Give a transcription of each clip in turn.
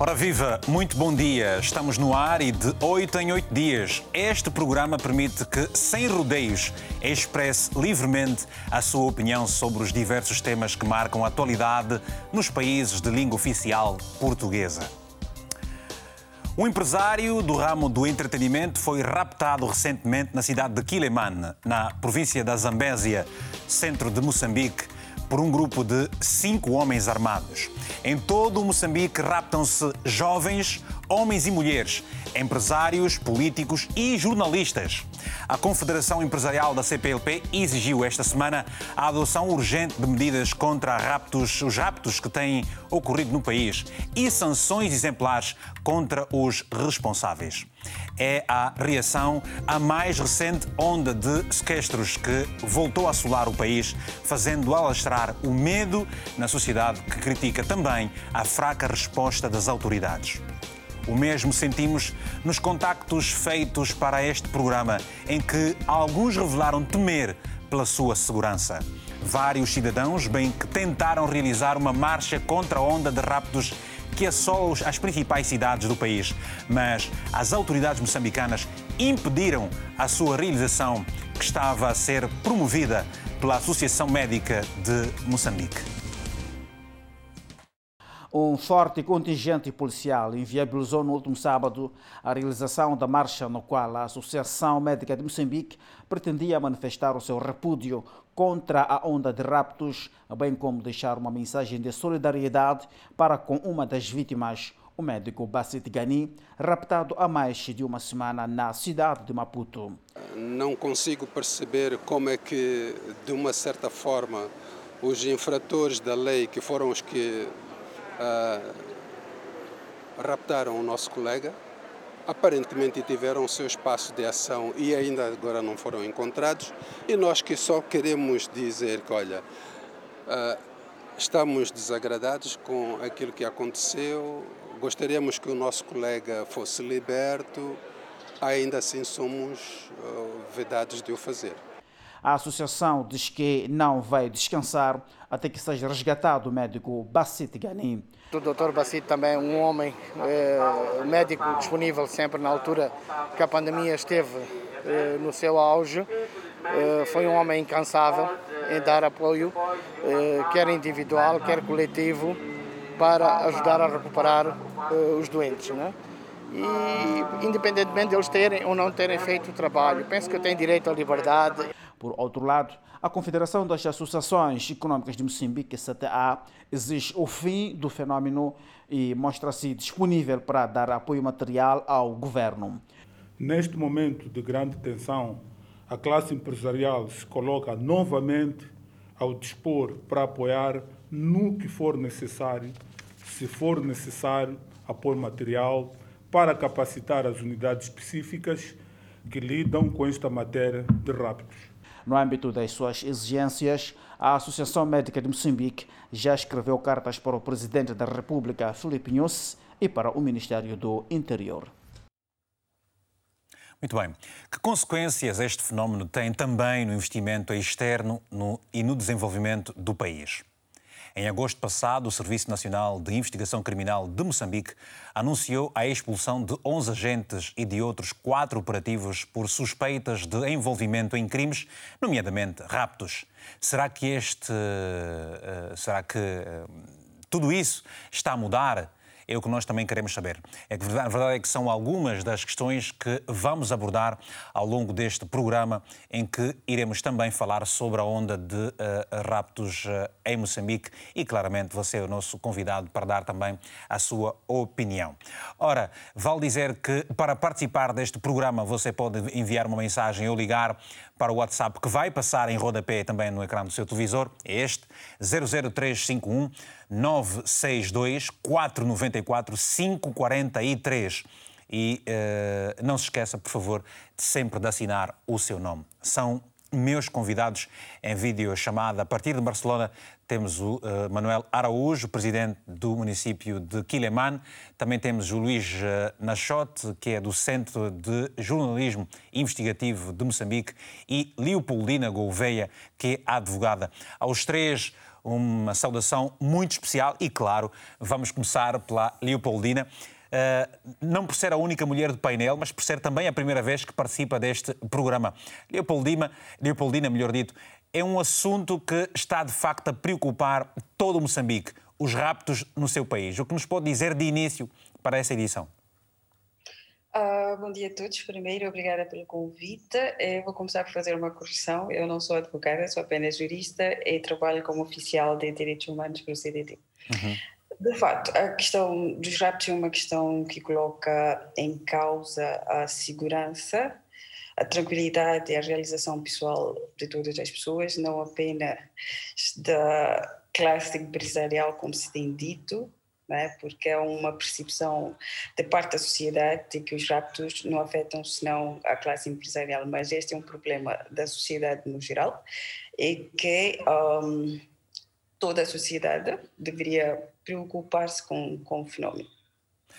Ora viva, muito bom dia. Estamos no ar e de 8 em 8 dias. Este programa permite que, sem rodeios, expresse livremente a sua opinião sobre os diversos temas que marcam a atualidade nos países de língua oficial portuguesa. Um empresário do ramo do entretenimento foi raptado recentemente na cidade de Quilemane, na província da Zambésia, centro de Moçambique por um grupo de cinco homens armados. Em todo o Moçambique raptam-se jovens, homens e mulheres, empresários, políticos e jornalistas. A Confederação Empresarial da CPLP exigiu esta semana a adoção urgente de medidas contra raptos, os raptos que têm ocorrido no país e sanções exemplares contra os responsáveis. É a reação à mais recente onda de sequestros que voltou a assolar o país, fazendo alastrar o medo na sociedade que critica também a fraca resposta das autoridades. O mesmo sentimos nos contactos feitos para este programa, em que alguns revelaram temer pela sua segurança. Vários cidadãos, bem que tentaram realizar uma marcha contra a onda de raptos que assola as principais cidades do país, mas as autoridades moçambicanas impediram a sua realização, que estava a ser promovida pela Associação Médica de Moçambique. Um forte contingente policial inviabilizou no último sábado a realização da marcha no qual a Associação Médica de Moçambique pretendia manifestar o seu repúdio contra a onda de raptos, bem como deixar uma mensagem de solidariedade para com uma das vítimas, o médico Bassit Gani, raptado há mais de uma semana na cidade de Maputo. Não consigo perceber como é que, de uma certa forma, os infratores da lei, que foram os que uh, raptaram o nosso colega, aparentemente tiveram o seu espaço de ação e ainda agora não foram encontrados. E nós que só queremos dizer que, olha, uh, estamos desagradados com aquilo que aconteceu, gostaríamos que o nosso colega fosse liberto, ainda assim somos uh, vedados de o fazer. A associação diz que não vai descansar até que seja resgatado o médico Bassit Gani. O Dr. Bassit também é um homem é, médico disponível sempre na altura que a pandemia esteve é, no seu auge. É, foi um homem incansável em dar apoio, quer individual, quer coletivo, para ajudar a recuperar os doentes. Né? E independentemente de eles terem ou não terem feito o trabalho, penso que têm direito à liberdade. Por outro lado, a Confederação das Associações Econômicas de Moçambique, CTA, exige o fim do fenômeno e mostra-se disponível para dar apoio material ao governo. Neste momento de grande tensão, a classe empresarial se coloca novamente ao dispor para apoiar no que for necessário, se for necessário, apoio material para capacitar as unidades específicas que lidam com esta matéria de raptos. No âmbito das suas exigências, a Associação Médica de Moçambique já escreveu cartas para o Presidente da República, Filipe Nunes, e para o Ministério do Interior. Muito bem. Que consequências este fenómeno tem também no investimento externo no, e no desenvolvimento do país? Em agosto passado, o Serviço Nacional de Investigação Criminal de Moçambique anunciou a expulsão de 11 agentes e de outros quatro operativos por suspeitas de envolvimento em crimes, nomeadamente raptos. Será que este. Uh, será que uh, tudo isso está a mudar? É o que nós também queremos saber. É que a verdade é que são algumas das questões que vamos abordar ao longo deste programa, em que iremos também falar sobre a onda de uh, raptos uh, em Moçambique e, claramente, você é o nosso convidado para dar também a sua opinião. Ora, vale dizer que para participar deste programa você pode enviar uma mensagem ou ligar para o WhatsApp que vai passar em rodapé também no ecrã do seu televisor, é este, 00351 962 494 543. E uh, não se esqueça, por favor, de sempre de assinar o seu nome. São meus convidados em vídeo chamada a partir de Barcelona. Temos o uh, Manuel Araújo, presidente do município de Quilemane. Também temos o Luís uh, Nachote, que é do Centro de Jornalismo Investigativo de Moçambique. E Leopoldina Gouveia, que é advogada. Aos três, uma saudação muito especial e, claro, vamos começar pela Leopoldina. Uh, não por ser a única mulher do painel, mas por ser também a primeira vez que participa deste programa. Leopoldina, Leopoldina melhor dito, é um assunto que está de facto a preocupar todo o Moçambique, os raptos no seu país. O que nos pode dizer de início para essa edição? Uh, bom dia a todos. Primeiro, obrigada pelo convite. Eu vou começar por fazer uma correção. Eu não sou advogada, sou apenas jurista e trabalho como oficial de direitos humanos para o CDD. Uhum. De facto, a questão dos raptos é uma questão que coloca em causa a segurança, a tranquilidade e a realização pessoal de todas as pessoas, não apenas da classe empresarial, como se tem dito, né? porque é uma percepção de parte da sociedade de que os raptos não afetam senão a classe empresarial, mas este é um problema da sociedade no geral e que um, toda a sociedade deveria preocupar-se com, com o fenómeno.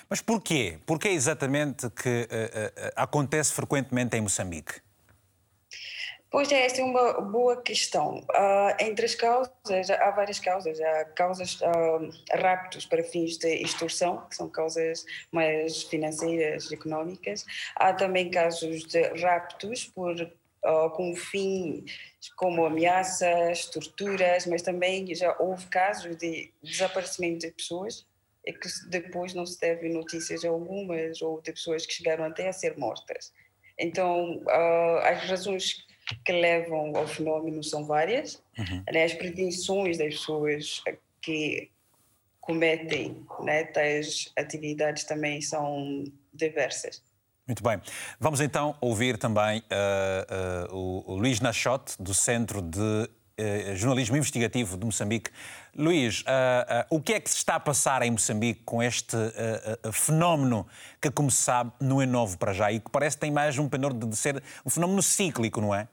Mas porquê? Porquê exatamente que uh, uh, acontece frequentemente em Moçambique? Pois é, essa é uma boa questão. Uh, entre as causas, há várias causas. Há causas uh, raptos para fins de extorsão, que são causas mais financeiras, económicas. Há também casos de raptos por, uh, com fim como ameaças, torturas, mas também já houve casos de desaparecimento de pessoas e que depois não se teve notícias algumas ou de pessoas que chegaram até a ser mortas. Então, as razões que levam ao fenómeno são várias. Uhum. Né? As pretensões das pessoas que cometem né, tais atividades também são diversas. Muito bem. Vamos então ouvir também uh, uh, o, o Luís Nachote, do Centro de uh, Jornalismo Investigativo de Moçambique. Luís, o que é que se está a passar em Moçambique com este fenómeno que, como se sabe, não é novo para já e que parece que tem mais um pendor de ser um fenómeno cíclico, não é?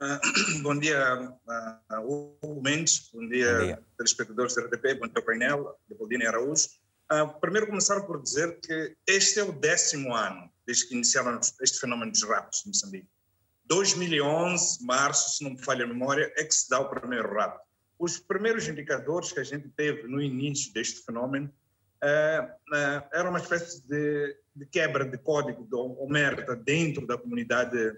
Uh, bom dia, uh, Hugo Mendes, bom dia, bom dia. telespectadores da RTP, bom dia painel, Leopoldina Araújo. Uh, primeiro começar por dizer que este é o décimo ano desde que iniciaram este fenômeno dos raptos em Moçambique. 2011, março, se não me falha a memória, é que se dá o primeiro rapto. Os primeiros indicadores que a gente teve no início deste fenômeno uh, uh, era uma espécie de, de, quebra de código de omerta dentro da comunidade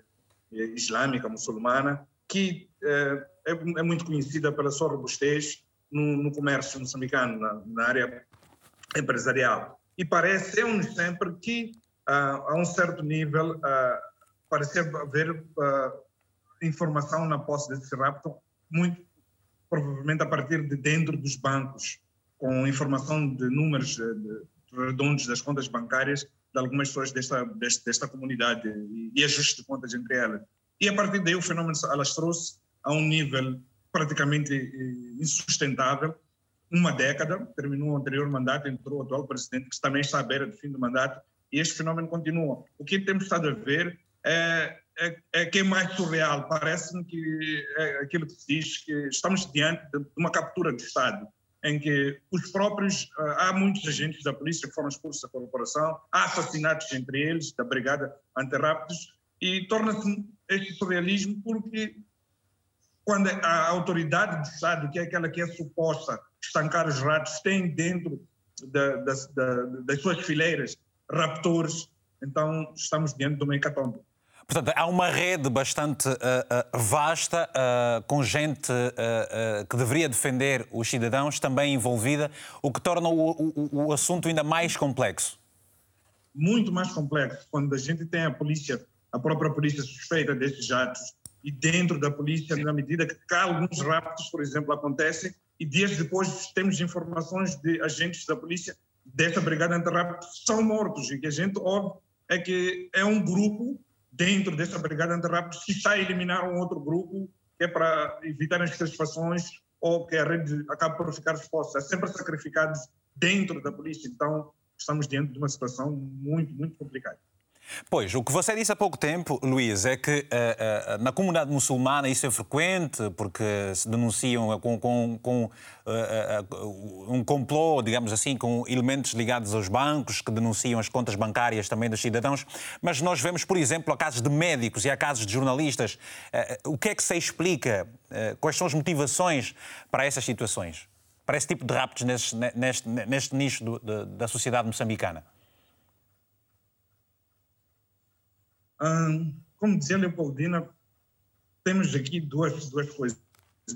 islâmica muçulmana, que é, é, muito conhecida pela sua robustez no, no comércio moçambicano, na, na, área empresarial. E parece-nos sempre que, a um certo nível, parece haver informação na posse desse rapto, muito provavelmente a partir de dentro dos bancos, com informação de números de, redondos das contas bancárias de algumas pessoas desta, desta, desta comunidade e, ajuste de contas entre elas. E a partir daí o fenômeno alastrou-se a um nível praticamente eh, insustentável. Uma década, terminou o anterior mandato, entrou o atual presidente, que também está à beira do fim do mandato, e este fenômeno continua. O que temos estado a ver é, é, é que é mais surreal. Parece-me que é aquilo que se diz que estamos diante de uma captura de Estado em que os próprios, eh, há muitos agentes da polícia que foram expulsos da corporação, há assassinatos entre eles, da Brigada Antirrápidos, e torna-se este surrealismo porque quando a autoridade do Estado, que é aquela que é suposta estancar os ratos, tem dentro da, das, da, das suas fileiras raptores, então estamos diante de uma hecatombe. Portanto, há uma rede bastante uh, uh, vasta, uh, com gente que deveria defender os cidadãos também envolvida, o que torna o, o, o, assunto ainda mais complexo. Muito mais complexo. Quando a gente tem a polícia, a própria polícia suspeita desses atos, e dentro da polícia, na medida que alguns raptos, por exemplo, acontecem, e dias depois temos informações de agentes da polícia desta brigada anti-raptos são mortos, e que a gente ouve é que é um grupo dentro dessa brigada antirrápidos que está a eliminar um outro grupo que é para evitar as satisfações ou que a rede acaba por ficar exposta. É sempre sacrificados dentro da polícia. Então, estamos diante de uma situação muito, muito complicada. Pois, o que você disse há pouco tempo, Luís, é que uh, uh, na comunidade muçulmana isso é frequente, porque se denunciam com, com, com uh, um complô, digamos assim, com elementos ligados aos bancos, que denunciam as contas bancárias também dos cidadãos. Mas nós vemos, por exemplo, há casos de médicos e há casos de jornalistas. o que é que se explica? quais são as motivações para essas situações? Para esse tipo de raptos neste, neste, neste nicho do, de, da sociedade moçambicana? Como dizia Leopoldina, temos aqui duas, duas coisas,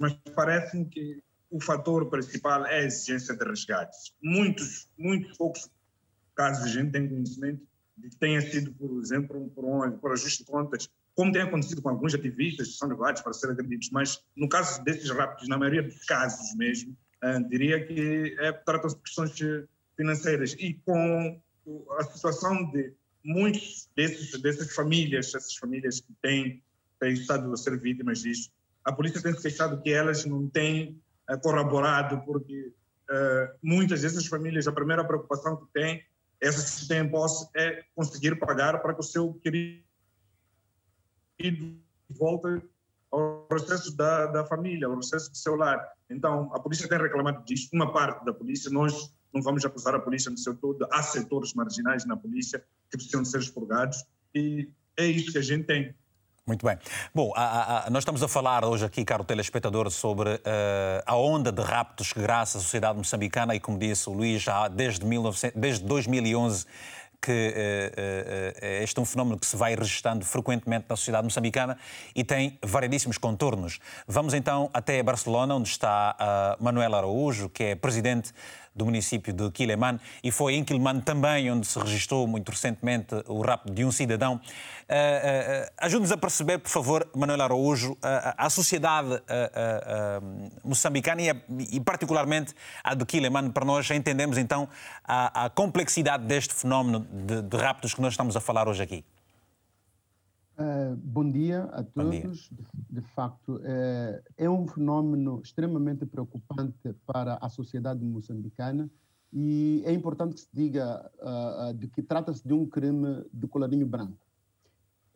mas parece-me que o fator principal é a exigência de resgates. Muitos, muitos poucos casos a gente tem conhecimento de que tenha sido, por exemplo, por, um, por ajuste de contas, como tem acontecido com alguns ativistas que são levados para serem agredidos, mas no caso desses rápidos, na maioria dos casos mesmo, diria que é, tratam-se de questões financeiras e com a situação de muitos desses, dessas famílias, essas famílias que têm, têm estado a ser vítimas disso, a polícia tem queixado que elas não têm uh, corroborado, porque uh, muitas dessas famílias, a primeira preocupação que têm, essas que têm posse, é conseguir pagar para que o seu querido volte ao processo da, da família, ao processo do seu lar. Então, a polícia tem reclamado disso, uma parte da polícia, nós não vamos acusar a polícia no seu todo, há setores marginais na polícia que precisam ser expurgados e é isso que a gente tem. Muito bem. Bom, a, a, nós estamos a falar hoje aqui, caro telespectador, sobre uh, a onda de raptos que graça à sociedade moçambicana e, como disse o Luís, já desde, 19, desde 2011 que uh, uh, este é um fenómeno que se vai registrando frequentemente na sociedade moçambicana e tem variedíssimos contornos. Vamos então até Barcelona, onde está Manuel Araújo, que é presidente do município de Quilemane e foi em Quilemane também onde se registrou muito recentemente o rapto de um cidadão. Uh, uh, Ajude-nos a perceber, por favor, Manuel Araújo, a sociedade moçambicana e, e, particularmente a de Quilemane, para nós entendermos então a, a complexidade deste fenómeno de, de raptos que nós estamos a falar hoje aqui. Uh, bom dia a todos. Dia. De, de, facto, é, é um fenômeno extremamente preocupante para a sociedade moçambicana e é importante que se diga uh, de que trata-se de um crime de colarinho branco.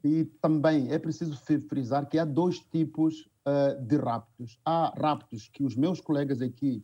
E também é preciso frisar que há dois tipos uh, de raptos. Há raptos que os meus colegas aqui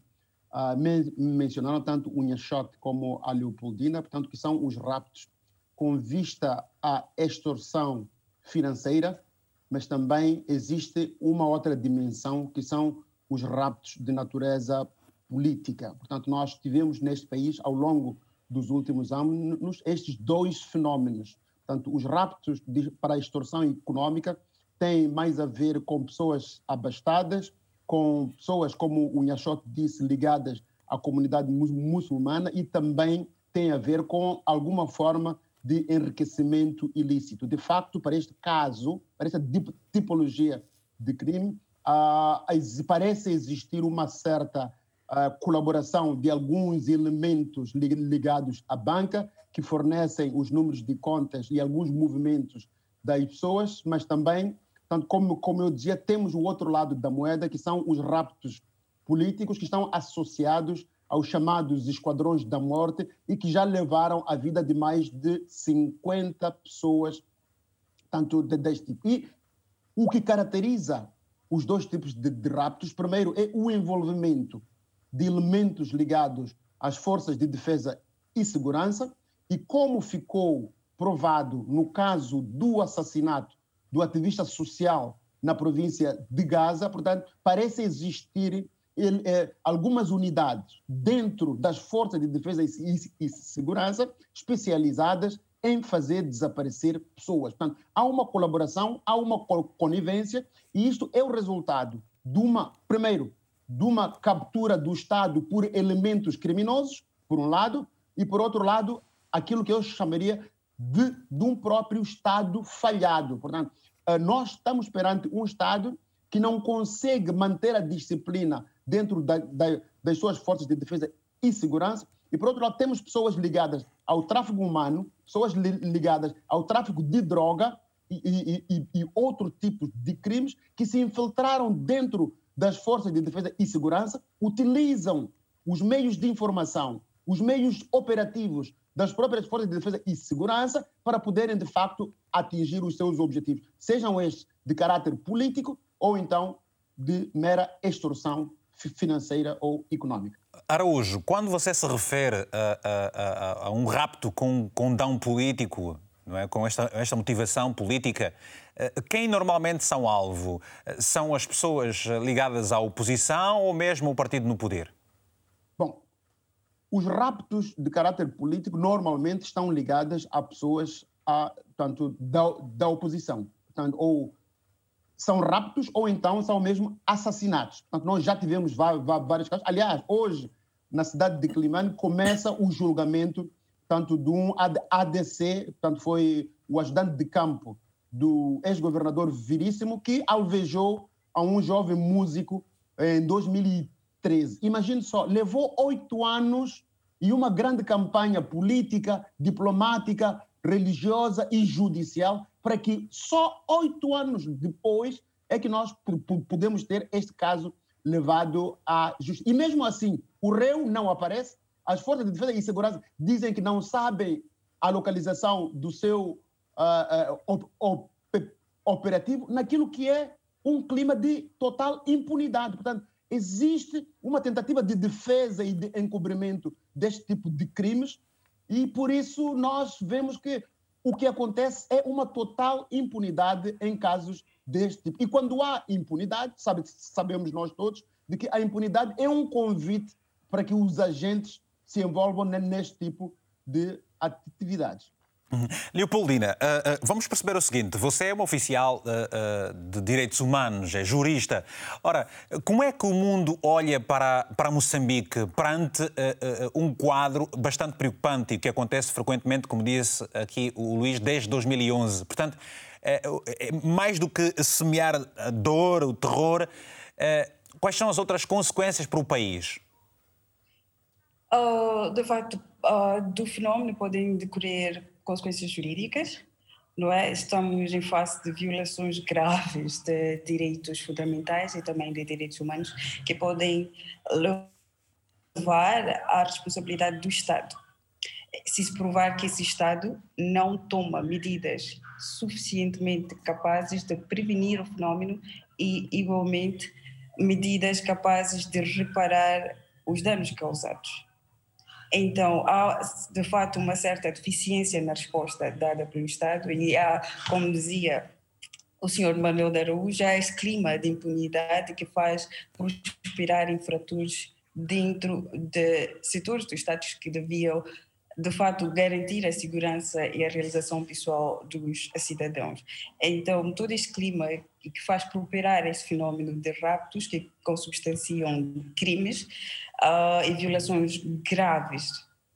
men mencionaram, tanto o Nhachot como a Leopoldina, portanto, que são os raptos com vista à extorsão financeira, mas também existe uma outra dimensão que são os raptos de natureza política. Portanto, nós tivemos neste país, ao longo dos últimos anos, estes dois fenómenos. Portanto, os raptos de, para a extorsão econômica têm mais a ver com pessoas abastadas, com pessoas, como o Nhachot disse, ligadas à comunidade muçulmana e também tem a ver com alguma forma de enriquecimento ilícito. De facto, para este caso, para esta tipologia de crime, uh, parece existir uma certa uh, colaboração de alguns elementos ligados à banca, que fornecem os números de contas e alguns movimentos das pessoas, mas também, tanto como, como eu dizia, temos o outro lado da moeda, que são os raptos políticos que estão associados aos chamados esquadrões da morte e que já levaram a vida de mais de 50 pessoas, tanto deste tipo. E o que caracteriza os dois tipos de, de raptos, primeiro, é o envolvimento de elementos ligados às forças de defesa e segurança, e como ficou provado no caso do assassinato do ativista social na província de Gaza, portanto, parece existir ele, é, algumas unidades dentro das forças de defesa e, e, segurança especializadas em fazer desaparecer pessoas. Portanto, há uma colaboração, há uma conivência, e isto é o resultado de uma, primeiro, de uma captura do Estado por elementos criminosos, por um lado, e por outro lado, aquilo que eu chamaria de, de um próprio Estado falhado. Portanto, eh, nós estamos perante um Estado que não consegue manter a disciplina dentro da, da, das suas forças de defesa e segurança. E, por outro lado, temos pessoas ligadas ao tráfico humano, pessoas li, ligadas ao tráfico de droga e, e, e, e outros tipos de crimes que se infiltraram dentro das forças de defesa e segurança, utilizam os meios de informação, os meios operativos das próprias forças de defesa e segurança para poderem, de facto, atingir os seus objetivos, sejam estes de caráter político ou então de mera extorsão financeira ou econômica. Araújo, quando você se refere a, a, a, a um rapto com, com dão político, não é? com esta, esta motivação política, eh, quem normalmente são alvo? Eh, são as pessoas ligadas à oposição ou mesmo o partido no poder? Bom, os raptos de caráter político normalmente estão ligados a pessoas a, tanto da, da oposição, portanto, ou são raptos ou então são mesmo assassinatos. Portanto, nós já tivemos vários casos. Aliás, hoje, na cidade de Climane, começa o julgamento tanto de um ADC, portanto, foi o ajudante de campo do ex-governador Viríssimo, que alvejou a um jovem músico em 2013. Imagine só, levou oito anos e uma grande campanha política, diplomática, religiosa e judicial para que só oito anos depois é que nós podemos ter este caso levado à justiça. E mesmo assim, o réu não aparece, as forças de defesa e segurança dizem que não sabem a localização do seu uh, op op operativo naquilo que é um clima de total impunidade. Portanto, existe uma tentativa de defesa e de encobrimento deste tipo de crimes e por isso nós vemos que o que acontece é uma total impunidade em casos deste tipo. E quando há impunidade, sabe, sabemos nós todos, de que a impunidade é um convite para que os agentes se envolvam neste tipo de atividades. Uhum. Leopoldina, uh, uh, vamos perceber o seguinte: você é uma oficial uh, de direitos humanos, é jurista. Ora, como é que o mundo olha para, para Moçambique perante um quadro bastante preocupante que acontece frequentemente, como disse aqui o Luís, desde 2011? Portanto, é, é mais do que semear a dor, o terror, quais são as outras consequências para o país? Uh, de facto, uh, do fenómeno podem decorrer consequências jurídicas, não é? Estamos em face de violações graves de direitos fundamentais e também de direitos humanos que podem levar à responsabilidade do Estado. Se se provar que esse Estado não toma medidas suficientemente capazes de prevenir o fenómeno e, igualmente, medidas capazes de reparar os danos causados. Então, há de fato uma certa deficiência na resposta dada pelo Estado e há, como dizia o senhor Manuel de Araújo, há esse clima de impunidade que faz prosperar infratores dentro de setores do Estado que deviam de fato garantir a segurança e a realização pessoal dos cidadãos. Então, todo este clima que faz prosperar esse fenómeno de raptos que consubstanciam crimes uh, e violações graves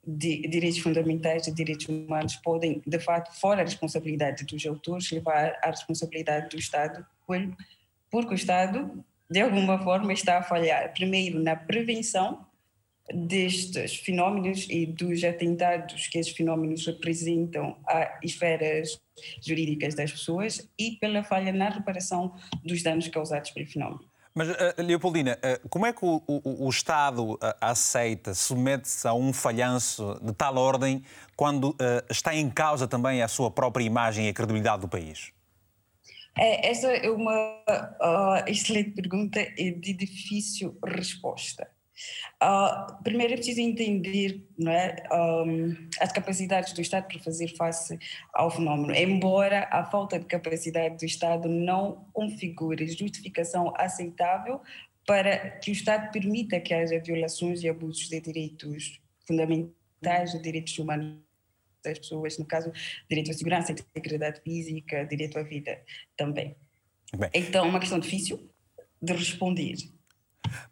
de direitos fundamentais e direitos humanos podem, de fato, fora a responsabilidade dos autores, levar à responsabilidade do Estado, porque o Estado, de alguma forma, está a falhar, primeiro, na prevenção destes fenómenos e dos atentados que esses fenómenos representam a esferas jurídicas das pessoas e pela falha na reparação dos danos causados pelo fenómeno. Mas, uh, Leopoldina, uh, como é que o, o, o Estado uh, aceita, submete-se a um falhanço de tal ordem quando está em causa também a sua própria imagem e a credibilidade do país? É, essa é uma excelente pergunta e de difícil resposta. Uh, primeiro é preciso entender não é, um, as capacidades do Estado para fazer face ao fenómeno, embora a falta de capacidade do Estado não configure justificação aceitável para que o Estado permita que haja violações e abusos de direitos fundamentais, de direitos humanos das pessoas, no caso, direito à segurança, integridade física, direito à vida também. Bem. Então, é uma questão difícil de responder.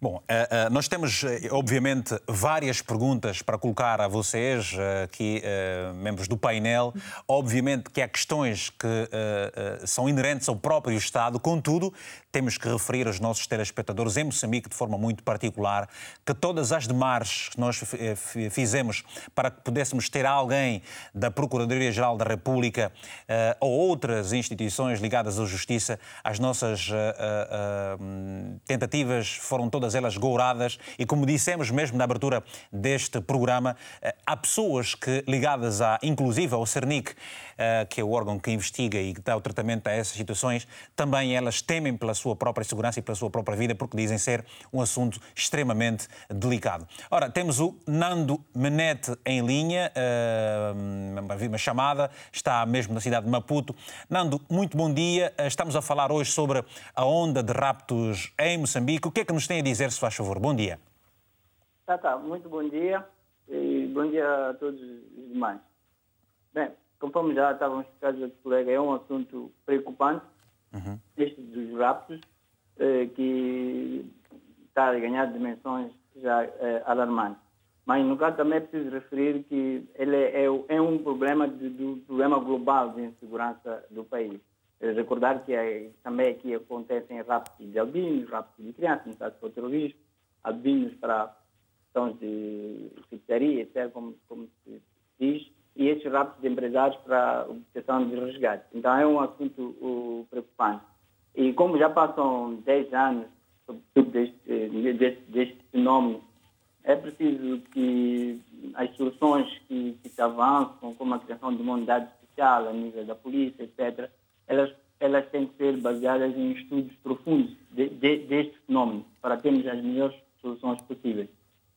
Bom, eh, eh, nós temos, eh, obviamente, várias perguntas para colocar a vocês, aqui, membros do painel. Obviamente que há questões que são inerentes ao próprio Estado, contudo, temos que referir aos nossos telespectadores em Moçambique, de forma muito particular, que todas as demarches que nós fizemos para que pudéssemos ter alguém da Procuradoria-Geral da República ou outras instituições ligadas à Justiça, as nossas tentativas foram foram todas elas gouradas e, como dissemos mesmo na abertura deste programa, há pessoas que, ligadas a, inclusive ao CERNIC, que é o órgão que investiga e que dá o tratamento a essas situações, também elas temem pela sua própria segurança e pela sua própria vida, porque dizem ser um assunto extremamente delicado. Ora, temos o Nando Menete em linha, uma chamada, está mesmo na cidade de Maputo. Nando, muito bom dia. Estamos a falar hoje sobre a onda de raptos em Moçambique. O que é que nos tem a dizer, se faz favor? Bom dia. Tá, tá. Muito bom dia e bom dia a todos os demais. Bem, conforme já estavam explicados aqui, colega, é um assunto preocupante, uhum. este dos raptos, eh, que está a ganhar dimensões já eh, alarmantes. Mas, no caso, também é preciso referir que ele é, é um problema de, do problema global de insegurança do país. Recordar que é, também aqui acontecem raptos de albinos, raptos de crianças, no caso para o terrorismo, albinos para questões de pizzaria, etc., como, como se diz, e esses raptos de empresários para obtenção de resgate. Então é um assunto uh, preocupante. E como já passam 10 anos deste, deste, deste fenômeno, é preciso que as soluções que, que se avançam, como a criação de uma unidade especial a nível da polícia, etc., elas, elas têm que ser baseadas em estudos profundos de, de, deste fenômeno, para termos as melhores soluções possíveis.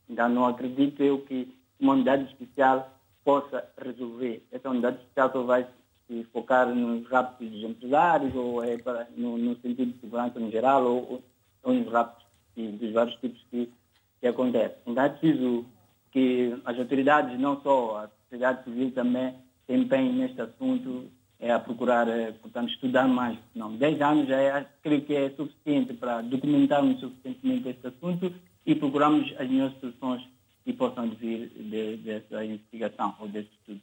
Então, não acredito eu que uma unidade especial possa resolver. Essa unidade especial só vai se focar nos raptos dos empresários ou é para, no, no, sentido de segurança no geral ou, ou nos raptos dos vários tipos que, que acontecem. Então é preciso que as autoridades, não só a sociedade civil também, se empenhem neste assunto, é a procurar, é, portanto, estudar mais. Não, 10 anos é, creio que é suficiente para documentarmos suficientemente este assunto e procurarmos as melhores soluções que possam vir de, dessa investigação ou desse estudo.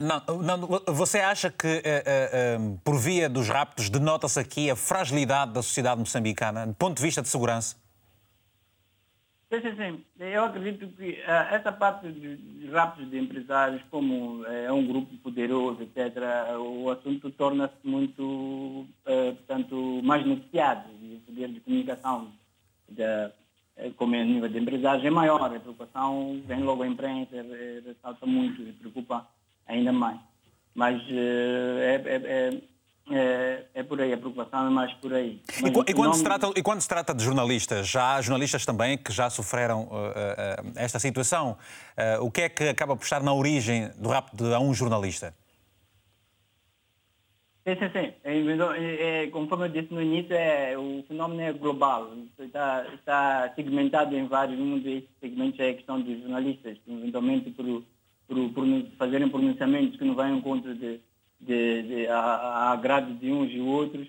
Não, não, você acha que, uh, uh, por via dos raptos, denota-se aqui a fragilidade da sociedade moçambicana, do ponto de vista de segurança? Sim, sim, sim. Eu acredito que uh, essa parte dos raptos de empresários, como é um grupo poderoso, etc., o assunto torna-se muito, portanto, mais noticiado. E o poder de comunicação da, eh, como é a nível de empresários, é maior. A preocupação vem logo a imprensa, ressalta muito e preocupa ainda mais. Mas eh, é, é, é, é, por aí, a preocupação é mais por aí. E, e, quando se trata, e quando se trata de jornalistas, já há jornalistas também que já sofreram uh, uh, esta situação. Uh, o que é que acaba por estar na origem do rapto de um jornalista? Sim, sim, sim. É, é, conforme eu disse no início, é, o fenômeno é global. Está, está segmentado em vários. Um desses segmentos é a questão dos jornalistas, eventualmente por, por, por fazerem pronunciamentos que não vão em conta de, de, de, a, a agrado de uns e outros,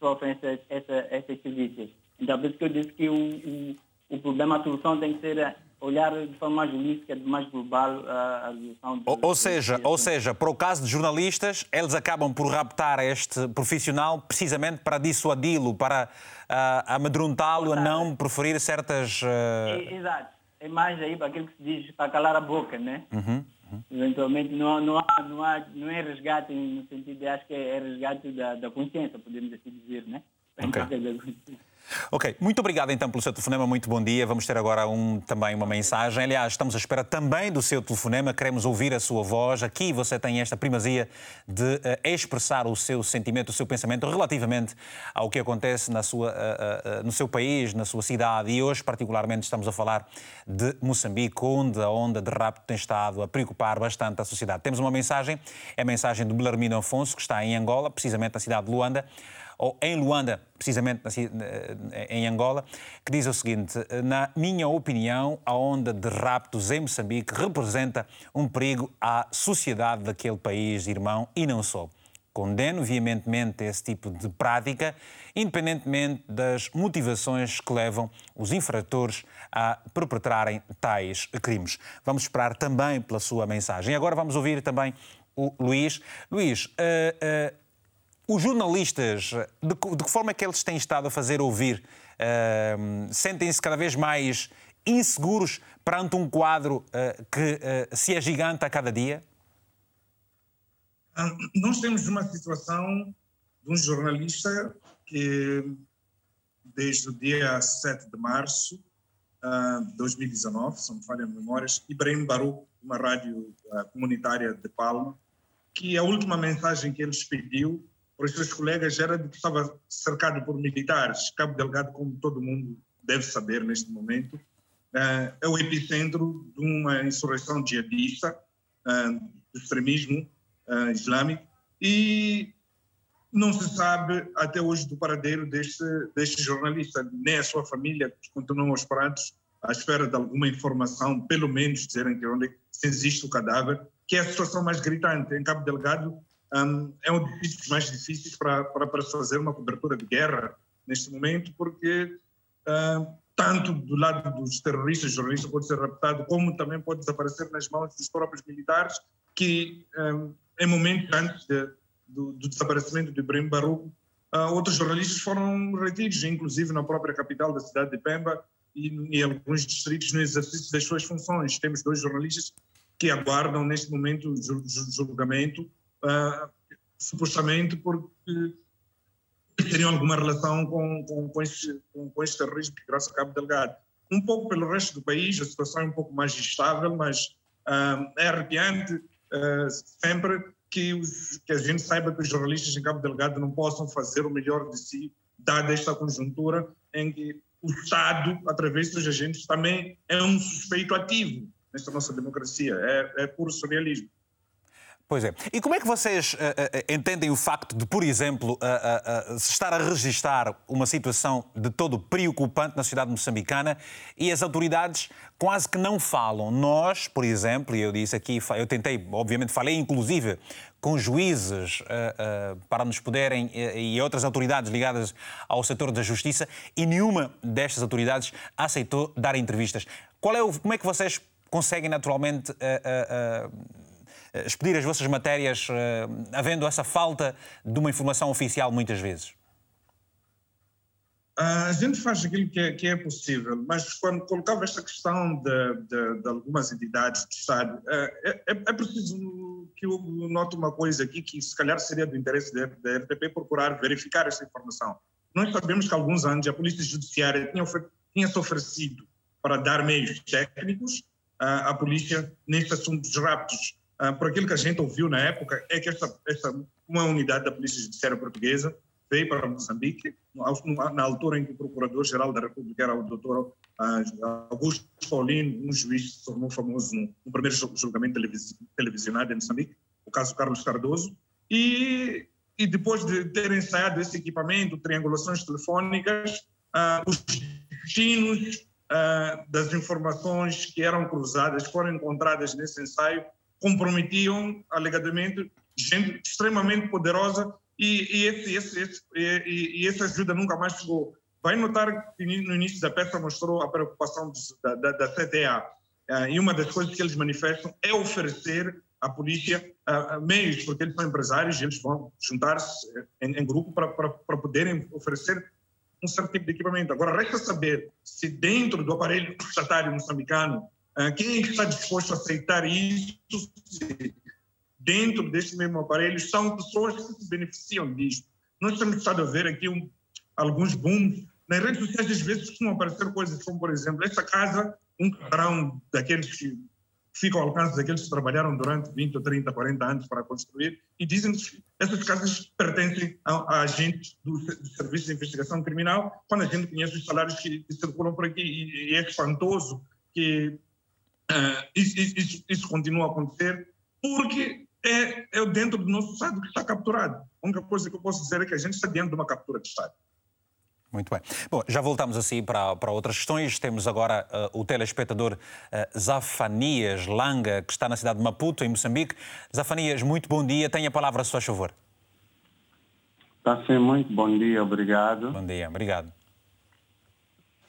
sofrem essas, essa, essas serviços. Então, por isso que eu disse que o, o, o problema, a solução tem que ser olhar de forma mais holística, mais global a, a Ou, ou seja, ou seja, para o caso de jornalistas, eles acabam por raptar este profissional precisamente para dissuadi-lo, para uh, amedrontá-lo a não preferir certas... Uh... É, exato. É mais aí para aquilo que se diz, para calar a boca, né? Uhum. Uhum. Eventualmente não, não, há, não, há, não é resgate no sentido de, acho que é resgate da, da consciência, podemos assim dizer, né? Okay. Ok, muito obrigado então pelo seu telefonema, muito bom dia. Vamos ter agora um, também uma mensagem. Aliás, estamos à espera também do seu telefonema, queremos ouvir a sua voz. Aqui você tem esta primazia de uh, expressar o seu sentimento, o seu pensamento relativamente ao que acontece na sua, uh, uh, no seu país, na sua cidade. E hoje, particularmente, estamos a falar de Moçambique, onde a onda de rapto tem estado a preocupar bastante a sociedade. Temos uma mensagem, é a mensagem do Belarmino Afonso, que está em Angola, precisamente na cidade de Luanda ou em Luanda, precisamente em Angola, que diz o seguinte: Na minha opinião, a onda de raptos em Moçambique representa um perigo à sociedade daquele país irmão e não só. Condeno veementemente esse tipo de prática, independentemente das motivações que levam os infratores a perpetrarem tais crimes. Vamos esperar também pela sua mensagem. Agora vamos ouvir também o Luís. Luís, uh, uh, os jornalistas, de, de, que forma é que eles têm estado a fazer ouvir? Uh, Sentem-se cada vez mais inseguros perante um quadro uh, que uh, se agiganta a cada dia? Nós temos uma situação de um jornalista que desde o dia 7 de março de uh, 2019, se não me falha memórias, Ibrahim Baruch, uma rádio comunitária de Palma, que a última mensagem que ele pediu os seus colegas era de que estava cercado por militares. Cabo Delgado, como todo mundo deve saber neste momento, uh, é o epicentro de uma insurreição jihadista, do extremismo islâmico, e não se sabe até hoje do paradeiro deste, deste jornalista, nem a sua família continuam aos pratos à espera de alguma informação, pelo menos dizerem que onde se existe o cadáver, que é a situação mais gritante. Em Cabo Delgado um, é um dos mais difíceis para, para, para fazer uma cobertura de guerra neste momento, porque uh, tanto do lado dos terroristas, o jornalista pode ser raptado, como também pode desaparecer nas mãos dos próprios militares, que um, em momentos antes de, do, do, desaparecimento de Ibrahim Baruch, uh, outros jornalistas foram retidos, inclusive na própria capital da cidade de Pemba e em alguns distritos no exercício das suas funções. Temos dois jornalistas que aguardam neste momento julgamento, uh, supostamente porque teriam alguma relação com, com, com, este, com, com este terrorismo que graça Cabo Delgado. Um pouco pelo resto do país, a situação é um pouco mais estável, mas uh, é arrepiante uh, sempre que, os, que a gente saiba que os jornalistas em Cabo Delgado não possam fazer o melhor de si, dada esta conjuntura em que o Estado, através dos agentes, também é um suspeito ativo nesta nossa democracia. É, é puro surrealismo. Pois é. E como é que vocês uh, uh, entendem o facto de, por exemplo, uh, se estar a registrar uma situação de todo preocupante na cidade moçambicana e as autoridades quase que não falam? Nós, por exemplo, e eu disse aqui, eu tentei, obviamente falei inclusive com juízes para nos poderem e outras autoridades ligadas ao setor da justiça e nenhuma destas autoridades aceitou dar entrevistas. Qual é o, como é que vocês conseguem naturalmente expedir as vossas matérias eh, havendo essa falta de uma informação oficial muitas vezes? A gente faz aquilo que é, que é possível, mas quando colocava esta questão de, de, de algumas entidades do Estado, eh, é, é, é, preciso que eu note uma coisa aqui que se calhar seria do interesse da, da RTP procurar verificar esta informação. Nós sabemos que há alguns anos a Polícia Judiciária tinha, tinha se oferecido para dar meios técnicos à, à polícia neste assunto dos raptos ah, por aquilo que a gente ouviu na época, é que esta uma unidade da Polícia Judiciária Portuguesa veio para Moçambique, na altura em que o Procurador-Geral da República era o doutor ah, Augusto Paulino, um juiz se tornou famoso no, primeiro julgamento televisionado em Moçambique, o caso Carlos Cardoso, e, e depois de ter ensaiado esse equipamento, triangulações telefônicas, uh, os destinos das informações que eram cruzadas foram encontradas nesse ensaio comprometiam alegadamente gente extremamente poderosa e, e, esse, esse, esse, e, e, essa ajuda nunca mais chegou. Vai notar que no início da peça mostrou a preocupação da, da, da CTA uh, e uma das coisas que eles manifestam é oferecer à polícia uh, meios, porque eles são empresários e eles vão juntar-se em, em, grupo para, poderem oferecer um certo tipo de equipamento. Agora, resta saber se dentro do aparelho estatário moçambicano quem está disposto a aceitar isso dentro deste mesmo aparelho são pessoas que se beneficiam disto. Nós temos estado a ver aqui um, alguns booms. Nas redes sociais, às vezes, costumam aparecer coisas como, por exemplo, esta casa, um padrão daqueles que ficam ao alcance daqueles que trabalharam durante 20, 30, 40 anos para construir, e dizem que essas casas pertencem a, a agentes do, do, Serviço de Investigação Criminal, quando a gente conhece os salários que, que circulam por aqui. E, e é espantoso que Uh, isso, isso, isso, continua a acontecer porque é, é dentro do nosso Estado que está capturado. A única coisa que eu posso dizer é que a gente está dentro de uma captura de Estado. Muito bem. Bom, já voltamos assim para, para outras questões. Temos agora uh, o telespectador uh, Zafanias Langa, que está na cidade de Maputo, em Moçambique. Zafanias, muito bom dia. Tenha a palavra a seu favor. Está sim, muito bom dia, obrigado. Bom dia, obrigado.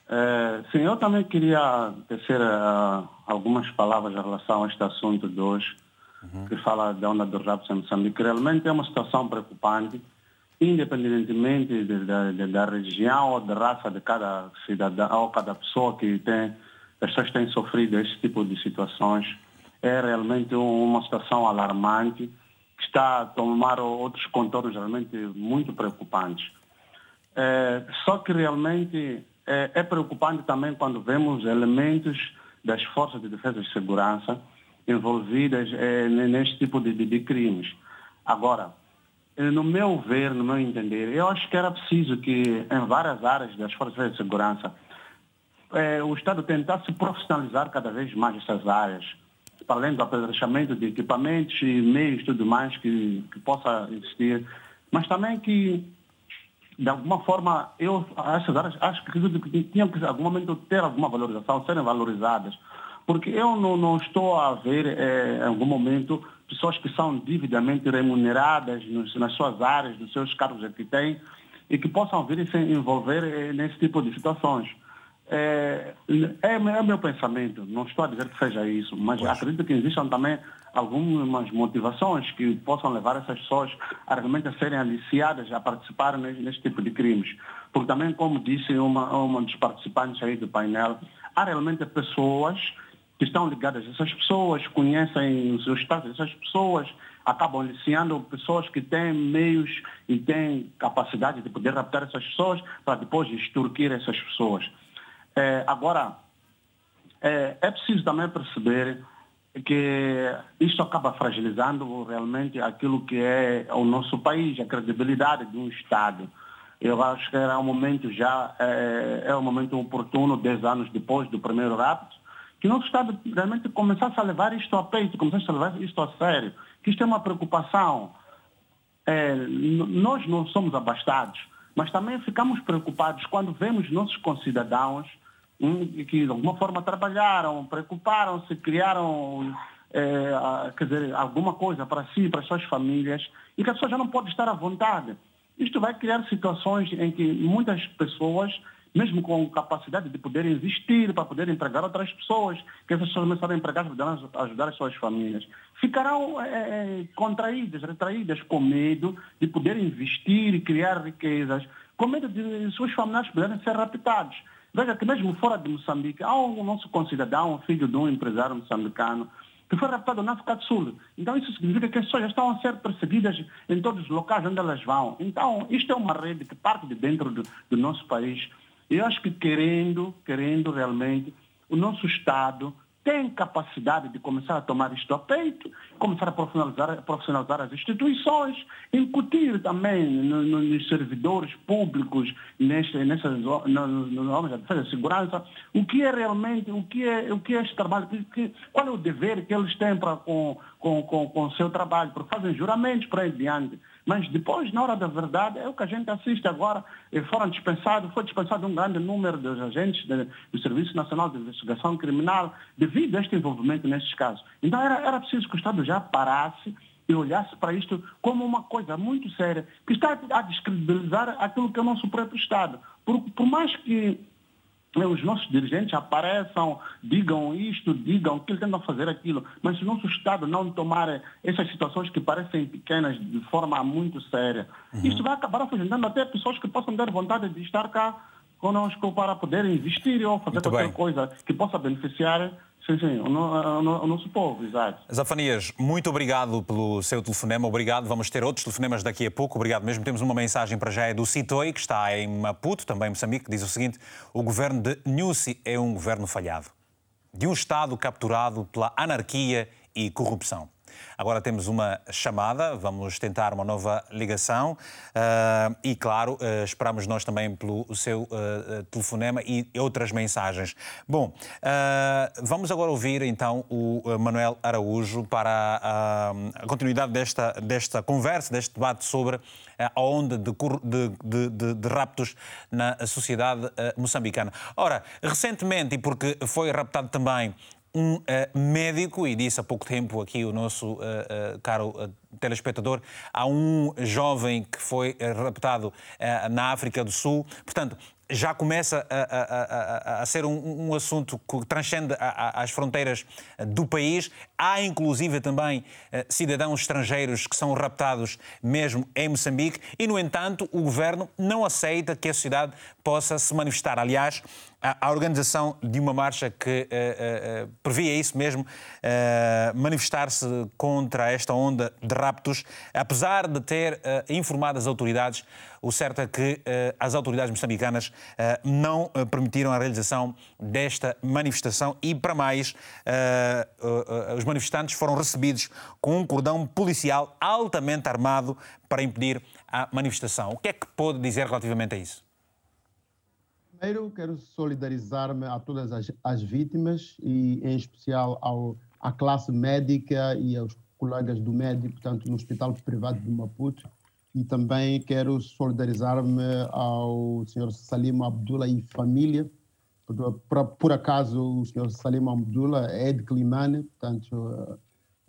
É, sim, eu também queria tecer uh, algumas palavras em relação a este assunto de hoje, uhum. que fala da onda dos raptos em Moçambique. Realmente é uma situação preocupante, independentemente de, de, de, da região ou da raça de cada cidadão ou cada pessoa que tem, pessoas têm sofrido esse tipo de situações. É realmente uma situação alarmante, que está a tomar outros contornos realmente muito preocupantes. É, só que realmente é, é, preocupante também quando vemos elementos das forças de defesa e segurança envolvidas é, neste tipo de, de, de, crimes. Agora, no meu ver, no meu entender, eu acho que era preciso que em várias áreas das forças de segurança é, o Estado tentasse profissionalizar cada vez mais essas áreas, para além do apedrechamento de equipamentos e meios e tudo mais que, que possa existir, mas também que de alguma forma, eu, áreas, acho que tinham que, em algum momento, ter alguma valorização, serem valorizadas. Porque eu não, não estou a ver, é, em algum momento, pessoas que são devidamente remuneradas nos, nas suas áreas, nos seus cargos que têm, e que possam vir e se envolver é, nesse tipo de situações. É, é, é, o meu pensamento, não estou a dizer que seja isso, mas pois. acredito que existam também algumas motivações que possam levar essas pessoas a realmente a serem aliciadas a participarem neste, neste tipo de crimes. Porque também, como disse uma, uma dos participantes aí do painel, há realmente pessoas que estão ligadas a essas pessoas, conhecem os seus status essas pessoas, acabam aliciando pessoas que têm meios e têm capacidade de poder raptar essas pessoas para depois extorquir essas pessoas. É, agora, é, é preciso também perceber que isso acaba fragilizando realmente aquilo que é o nosso país, a credibilidade de um Estado. Eu acho que era um momento já, é, é um momento oportuno, dez anos depois do primeiro rapto, que o nosso Estado realmente começasse a levar isto a peito, começasse a levar isto a sério, que isto é uma preocupação. É, nós não somos abastados, mas também ficamos preocupados quando vemos nossos concidadãos que de alguma forma trabalharam, preocuparam-se, criaram é, quer dizer, alguma coisa para si, para as suas famílias, e que a pessoa já não pode estar à vontade. Isto vai criar situações em que muitas pessoas, mesmo com capacidade de poder investir para poder empregar outras pessoas, que essas pessoas começarem a empregar para ajudar as suas famílias, ficarão é, contraídas, retraídas, com medo de poder investir e criar riquezas, com medo de suas famílias poderem ser raptados. Veja que mesmo fora de Moçambique, há um nosso concidadão, filho de um empresário moçambicano, que foi raptado na África do Sul. Então isso significa que as pessoas estão a ser perseguidas em todos os locais onde elas vão. Então isto é uma rede que parte de dentro do, do nosso país. Eu acho que querendo, querendo realmente, o nosso Estado tem capacidade de começar a tomar isto a peito, começar a profissionalizar, profissionalizar as instituições, incutir também no, no, nos servidores públicos, nesse, nessas, no, no, homens da defesa e segurança, o que é realmente, o que é, o que é este trabalho, que, qual é o dever que eles têm para, com, com, com, com o seu trabalho, porque fazem juramentos para aí diante. Mas depois, na hora da verdade, é o que a gente assiste agora. Foram dispensados, foi dispensado um grande número dos agentes do Serviço Nacional de Investigação Criminal devido a este envolvimento nesses casos. Então era, era preciso que o Estado já parasse e olhasse para isto como uma coisa muito séria, que está a descredibilizar aquilo que é o nosso próprio Estado. Por, por mais que os nossos dirigentes apareçam, digam isto, digam que eles tentam fazer aquilo, mas se o nosso Estado não tomar essas situações que parecem pequenas de forma muito séria, uhum. isto vai acabar afugentando até pessoas que possam ter vontade de estar cá conosco para poder investir ou fazer muito qualquer bem. coisa que possa beneficiar Sim, sim, o, o, o, nosso povo, exato. Zafanias, muito obrigado pelo seu telefonema, obrigado. Vamos ter outros telefonemas daqui a pouco, obrigado mesmo. Temos uma mensagem para já, é do Citoi, que está em Maputo, também em Moçambique, que diz o seguinte: o governo de Nussi é um governo falhado, de um Estado capturado pela anarquia e corrupção. Agora temos uma chamada, vamos tentar uma nova ligação uh, e, claro, uh, esperamos nós também pelo seu uh, telefonema e outras mensagens. Bom, vamos agora ouvir então o Manuel Araújo para a continuidade desta, desta conversa, deste debate sobre a onda de, de, de, de raptos na sociedade moçambicana. Ora, recentemente, e porque foi raptado também um uh, médico, e disse há pouco tempo aqui o nosso uh, uh, caro telespectador, há um jovem que foi raptado na África do Sul. Portanto, já começa a, a, a, a ser um, um, assunto que transcende as fronteiras do país. Há, inclusive, também cidadãos estrangeiros que são raptados mesmo em Moçambique e, no entanto, o governo não aceita que a sociedade possa se manifestar. Aliás, a, organização de uma marcha que uh, previa isso mesmo, manifestar-se contra esta onda de raptos, apesar de ter uh, informado as autoridades, o certo é que uh, as autoridades moçambicanas uh, não permitiram a realização desta manifestação e, para mais, os manifestantes foram recebidos com um cordão policial altamente armado para impedir a manifestação. O que é que pode dizer relativamente a isso? Primeiro, quero solidarizar-me a todas as, as, vítimas e, em especial, ao, à classe médica e aos colegas do médico, portanto, no Hospital Privado de Maputo. E também quero solidarizar-me ao Sr. Salim Abdullah e família. Por, por, por, acaso, o Sr. Salim Abdullah é de Climane, portanto, uh,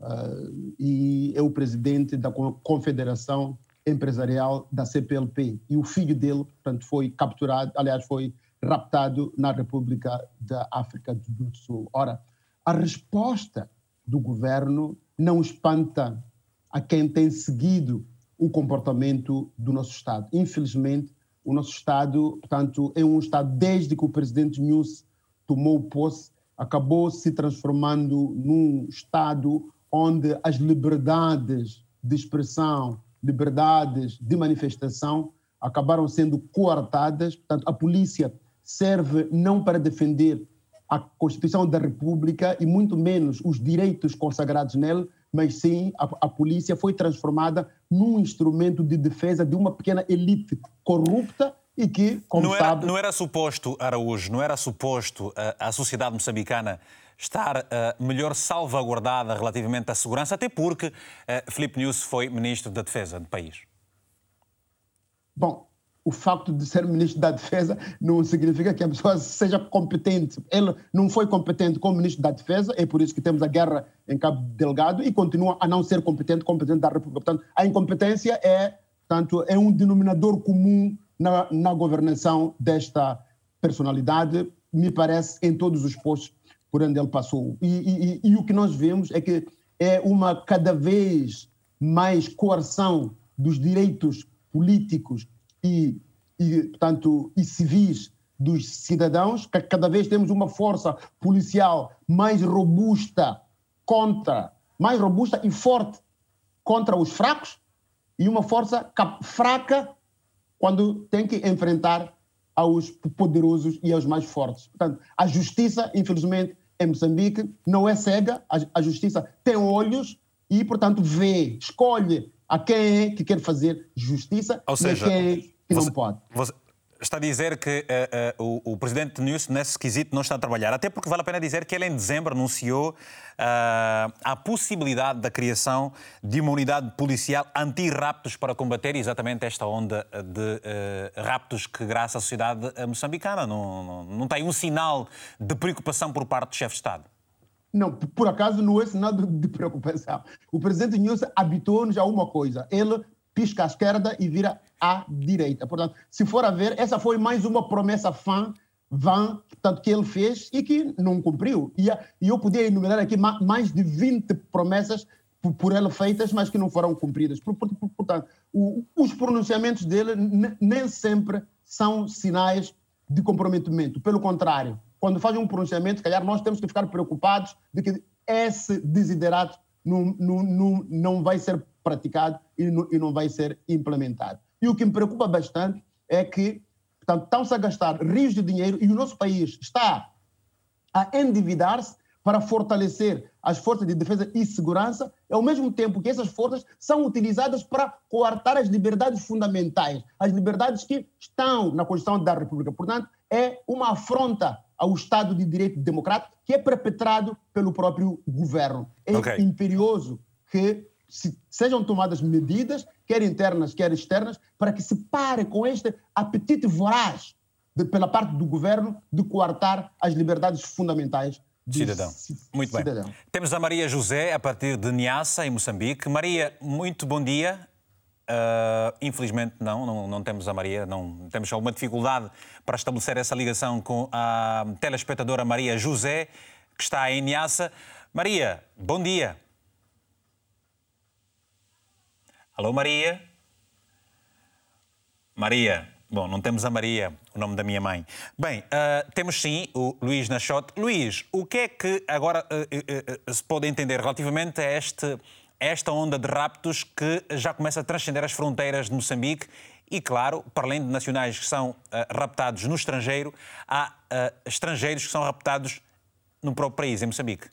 uh, e é o presidente da Confederação empresarial da CPLP e o filho dele, portanto, foi capturado, aliás, foi raptado na República da África do Sul. Ora, a resposta do governo não espanta a quem tem seguido o comportamento do nosso Estado. Infelizmente, o nosso Estado, portanto, é um Estado, desde que o presidente News tomou posse, acabou se transformando num Estado onde as liberdades de expressão, liberdades de manifestação acabaram sendo coartadas. Portanto, a polícia serve não para defender a Constituição da República e muito menos os direitos consagrados nela, mas sim a, a, polícia foi transformada num instrumento de defesa de uma pequena elite corrupta e que, como não era, sabe... Não era suposto, Araújo, não era suposto a, eh, a sociedade moçambicana estar uh, melhor salvaguardada relativamente à segurança, até porque uh, Filipe Nunes foi ministro da Defesa do país? Bom, o facto de ser ministro da Defesa não significa que a pessoa seja competente. Ele não foi competente como ministro da Defesa, é por isso que temos a guerra em Cabo Delgado e continua a não ser competente como presidente da República. Portanto, a incompetência é, portanto, é um denominador comum na, na governação desta personalidade, me parece, em todos os postos por onde ele passou. E, e, e, o que nós vemos é que é uma cada vez mais coerção dos direitos políticos e, e, portanto, e civis dos cidadãos, que cada vez temos uma força policial mais robusta contra, mais robusta e forte contra os fracos e uma força fraca quando tem que enfrentar aos poderosos e aos mais fortes. Portanto, a justiça, infelizmente, em Moçambique não é cega, a, justiça tem olhos e, portanto, vê, escolhe a quem é que quer fazer justiça Ou seja, e a quem é que você, não pode. Você, está a dizer que uh, uh, o, o, presidente Nunes, nesse quesito, não está a trabalhar. Até porque vale a pena dizer que ele, em dezembro, anunciou uh, a possibilidade da criação de uma unidade policial anti-raptos para combater exatamente esta onda de raptos que graça à sociedade moçambicana. Não, não, não tem um sinal de preocupação por parte do chefe de Estado. Não, por acaso não é sinal de preocupação. O presidente Nunes habitou-nos a uma coisa. Ele pisca à esquerda e vira à direita. Portanto, se for a ver, essa foi mais uma promessa fã, vã, portanto, que ele fez e que não cumpriu. E, eu podia enumerar aqui mais de 20 promessas por, ele feitas, mas que não foram cumpridas. Portanto, os pronunciamentos dele nem sempre são sinais de comprometimento. Pelo contrário, quando faz um pronunciamento, calhar nós temos que ficar preocupados de que esse desiderato não, não, não, não vai ser praticado e não, e não vai ser implementado. E o que me preocupa bastante é que portanto, estão-se a gastar rios de dinheiro e o nosso país está a endividar-se para fortalecer as forças de defesa e segurança, ao mesmo tempo que essas forças são utilizadas para coartar as liberdades fundamentais, as liberdades que estão na Constituição da República. Portanto, é uma afronta ao Estado de Direito Democrático que é perpetrado pelo próprio governo. É okay. imperioso que se, sejam tomadas medidas, quer internas, quer externas, para que se pare com este apetite voraz de, pela parte do governo de coartar as liberdades fundamentais Cidadão. Muito cidadão. bem. Temos a Maria José, a partir de Niassa, em Moçambique. Maria, muito bom dia. Uh, infelizmente não, não, não, temos a Maria, não temos alguma dificuldade para estabelecer essa ligação com a telespectadora Maria José, que está em Niassa. Maria, bom dia. Alô, Maria? Maria. Bom, não temos a Maria, o nome da minha mãe. Bem, uh, temos sim o Luís Nachote. Luís, o que é que agora uh, uh, se pode entender relativamente a este esta onda de raptos que já começa a transcender as fronteiras de Moçambique e, claro, para além de nacionais que são raptados no estrangeiro, há estrangeiros que são raptados no próprio país, em Moçambique.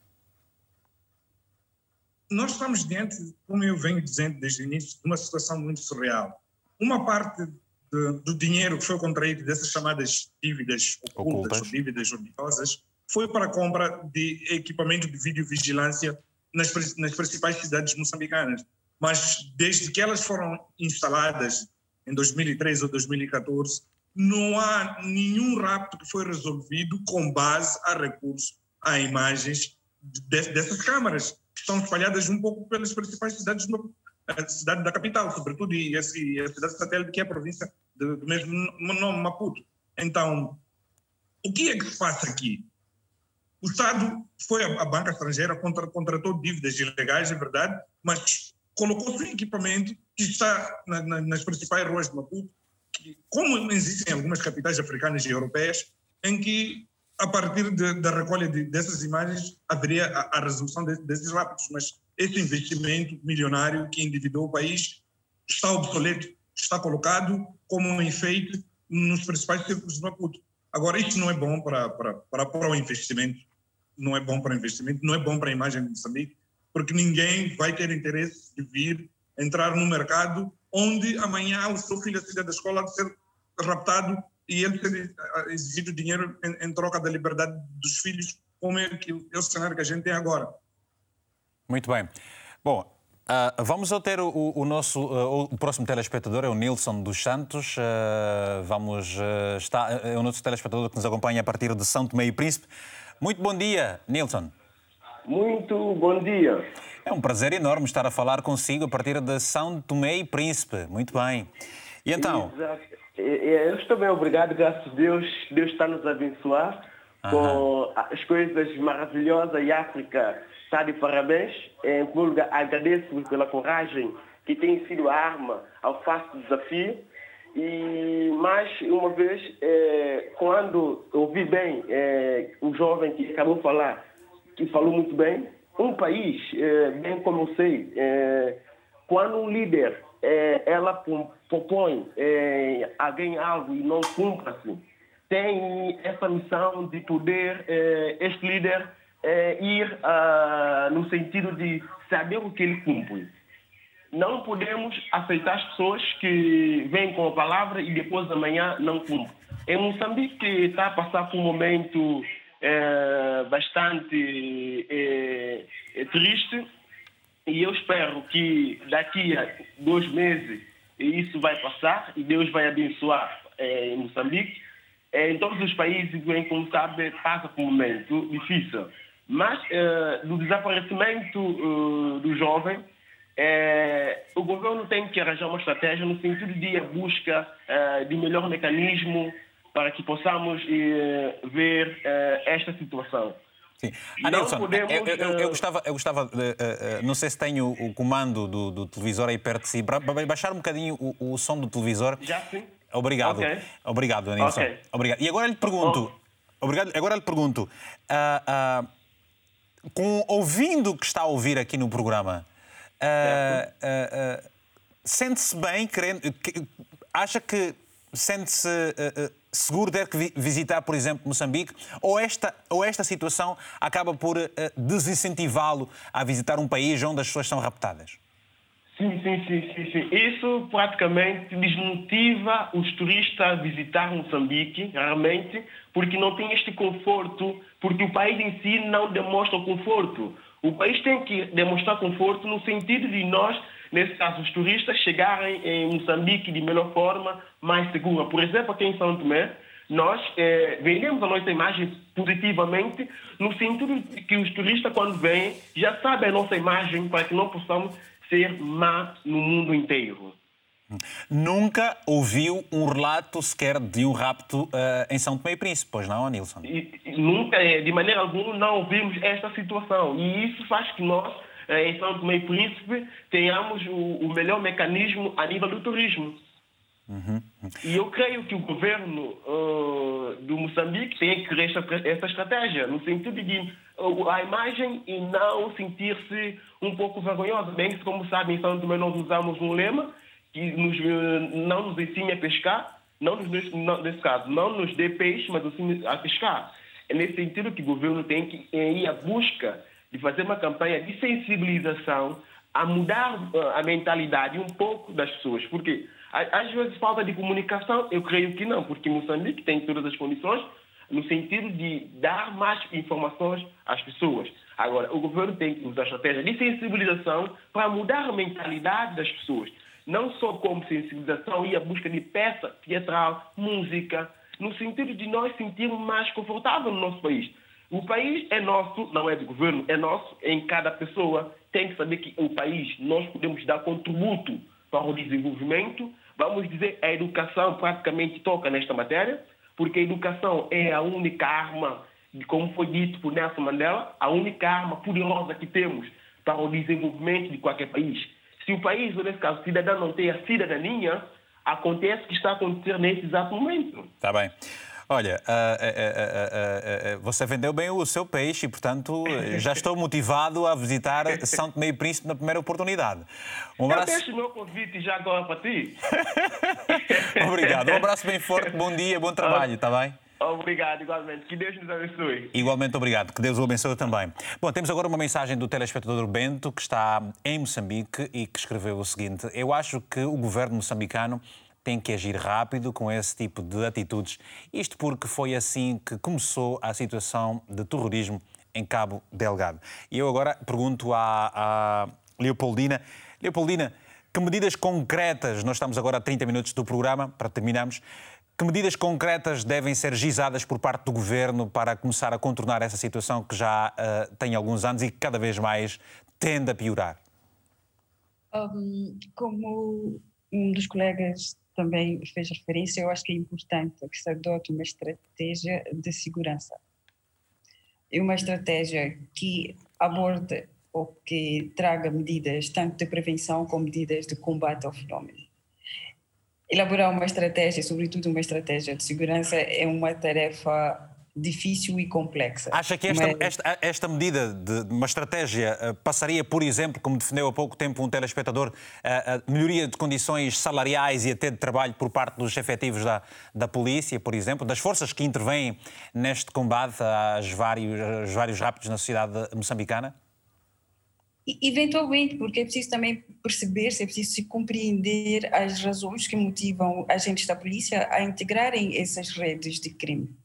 Nós estamos diante, como eu venho dizendo desde o início, de uma situação muito surreal. Uma parte de, do dinheiro que foi contraído dessas chamadas dívidas ocultas, ocultas. ou dívidas odiosas, foi para a compra de equipamento de videovigilância nas, nas principais cidades moçambicanas. Mas desde que elas foram instaladas em 2013 ou 2014, não há nenhum rapto que foi resolvido com base a recurso a imagens de, dessas câmaras, estão espalhadas um pouco pelas principais cidades, a cidade da capital, sobretudo, e, a cidade satélite, que é a província do, do mesmo nome, Maputo. Então, o que é que se passa aqui? O Estado foi à banca estrangeira, contra, contratou dívidas ilegais, é verdade, mas colocou seu equipamento que está na, na, nas principais ruas de Maputo, que, como existem em algumas capitais africanas e europeias, em que a partir de, da recolha de, dessas imagens haveria a, a resolução de, desses rápidos, mas esse investimento milionário que endividou o país está obsoleto, está colocado como um enfeite nos principais círculos de Maputo. Agora, isso não é bom para, para, para, para o investimento, não é bom para o investimento, não é bom para a imagem de Moçambique, porque ninguém vai ter interesse de vir entrar no mercado onde amanhã o seu filho sair da escola de ser raptado e ele ter exigido dinheiro em, em, troca da liberdade dos filhos, como é, que, é o cenário que a gente tem agora. Muito bem. Bom, Uh, vamos ao ter o, o nosso uh, o próximo telespectador é o Nilson dos Santos. Uh, vamos está é o nosso telespectador que nos acompanha a partir de São Tomé e Príncipe. Muito bom dia, Nilson. Muito bom dia. É um prazer enorme estar a falar consigo a partir de São Tomé e Príncipe. Muito bem. E então? Exato. Eu estou bem, obrigado, graças a Deus. Deus está nos abençoar com as coisas maravilhosas e África está de parabéns. Em primeiro lugar, agradeço pela coragem que tem sido a arma ao do desafio. E mais uma vez, é, quando ouvi bem é, o jovem que acabou de falar, que falou muito bem, um país, é, bem como eu sei, é, quando um líder é, ela propõe é, alguém algo e não cumpre-se, tem essa missão de poder é, este líder é, ir ah, no sentido de saber o que ele cumpre. Não podemos aceitar as pessoas que vêm com a palavra e depois da manhã não cumprem. Em Moçambique está a passar por um momento é, bastante é, é, triste e eu espero que daqui a dois meses isso vai passar e Deus vai abençoar é, em Moçambique. É, em todos os países, como sabe, passa por um momento difícil. Mas uh, do desaparecimento uh, do jovem, uh, o governo tem que arranjar uma estratégia no sentido de busca de melhor mecanismo para que possamos ver esta situação. Sim. Ah, Nilson, podemos, eu, eu, eu, gostava, eu gostava não sei se tenho o comando do, do televisor aí perto de si, baixar um bocadinho o, o som do televisor. Já sim. Obrigado. Okay. Obrigado, Nilson. Okay. Obrigado. E agora lhe pergunto, oh. obrigado, agora lhe pergunto, uh, uh, com, ouvindo o que está a ouvir aqui no programa, uh, uh, uh, sente-se bem, querendo, que, acha que sente-se seguro de que visitar, por exemplo, Moçambique? Ou esta, ou esta situação acaba por desincentivá-lo a visitar um país onde as pessoas são raptadas? Sim, sim, sim, sim, sim. Isso praticamente desmotiva os turistas a visitar Moçambique, realmente, porque não tem este conforto, porque o país em si não demonstra conforto. O país tem que demonstrar conforto no sentido de nós, nesse caso, os turistas chegarem em Moçambique de melhor forma, mais segura. Por exemplo, aqui em São Tomé, nós eh, vendemos a nossa imagem positivamente, no sentido de que os turistas, quando vêm, já sabem a nossa imagem para que não possamos ser má no mundo inteiro. Nunca ouviu um relato sequer de um rapto uh, em São Tomé e Príncipe, pois não, Nilson? E, nunca, eh, de maneira alguma, não ouvimos esta situação. E isso faz que nós, em São Tomé e Príncipe, tenhamos o, melhor mecanismo a nível do turismo. Uhum. E eu creio que o governo uh, do Moçambique tem que criar essa, essa estratégia, no sentido de a imagem e não sentir-se um pouco vergonhosa. Bem que, como sabem, em São Tomé nós usamos um lema que nos, não nos ensina a pescar, não nos, não, nesse caso, não nos dê peixe, mas ensina a pescar. É nesse sentido que o governo tem que ir à busca de fazer uma campanha de sensibilização a mudar a mentalidade um pouco das pessoas. Porque às vezes falta de comunicação, eu creio que não, porque Moçambique tem todas as condições no sentido de dar mais informações às pessoas. Agora, o governo tem que usar estratégia de sensibilização para mudar a mentalidade das pessoas. Não só como sensibilização e a busca de peça teatral, música, no sentido de nós sentirmos mais confortável no nosso país. O país é nosso, não é do governo, é nosso, em cada pessoa tem que saber que o país nós podemos dar contributo para o desenvolvimento. Vamos dizer, a educação praticamente toca nesta matéria porque a educação é a única arma, como foi dito por Nelson Mandela, a única arma poderosa que temos para o desenvolvimento de qualquer país. Se o país, ou nesse caso, o cidadão não tem a cidadania, acontece o que está acontecendo nesse exato momento. Está bem. Olha, uh, uh, uh, você vendeu bem o seu peixe e, portanto, já estou motivado a visitar São Tomé e Príncipe na primeira oportunidade. Um abraço... Eu deixo o meu convite já agora para ti. Obrigado. Um abraço bem forte, bom dia, bom trabalho, está bem? Obrigado, igualmente. Que Deus nos abençoe. Igualmente, obrigado. Que Deus o abençoe também. Bom, temos agora uma mensagem do telespectador Bento, que está em Moçambique e que escreveu o seguinte: Eu acho que o governo moçambicano tem que agir rápido com esse tipo de atitudes. Isto porque foi assim que começou a situação de terrorismo em Cabo Delgado. E eu agora pergunto à, à Leopoldina: Leopoldina, que medidas concretas, nós estamos agora a 30 minutos do programa, para terminarmos, que medidas concretas devem ser gizadas por parte do governo para começar a contornar essa situação que já uh, tem alguns anos e que cada vez mais tende a piorar? Um, como um dos colegas também fez referência, eu acho que é importante que se adote uma estratégia de segurança. E uma estratégia que aborde ou que traga medidas tanto de prevenção como medidas de combate ao fenómeno. Elaborar uma estratégia, sobretudo uma estratégia de segurança, é uma tarefa difícil e complexa. Acha que esta, Mas... esta, esta medida de uma estratégia eh, passaria, por exemplo, como defendeu há pouco tempo um telespectador, a, a melhoria de condições salariais e até de trabalho por parte dos efetivos da, da polícia, por exemplo, das forças que intervêm neste combate aos vários, aos vários raptos na sociedade moçambicana? Eventualmente, porque é preciso também perceber, é preciso se compreender as razões que motivam agentes da polícia a integrarem essas redes de crime.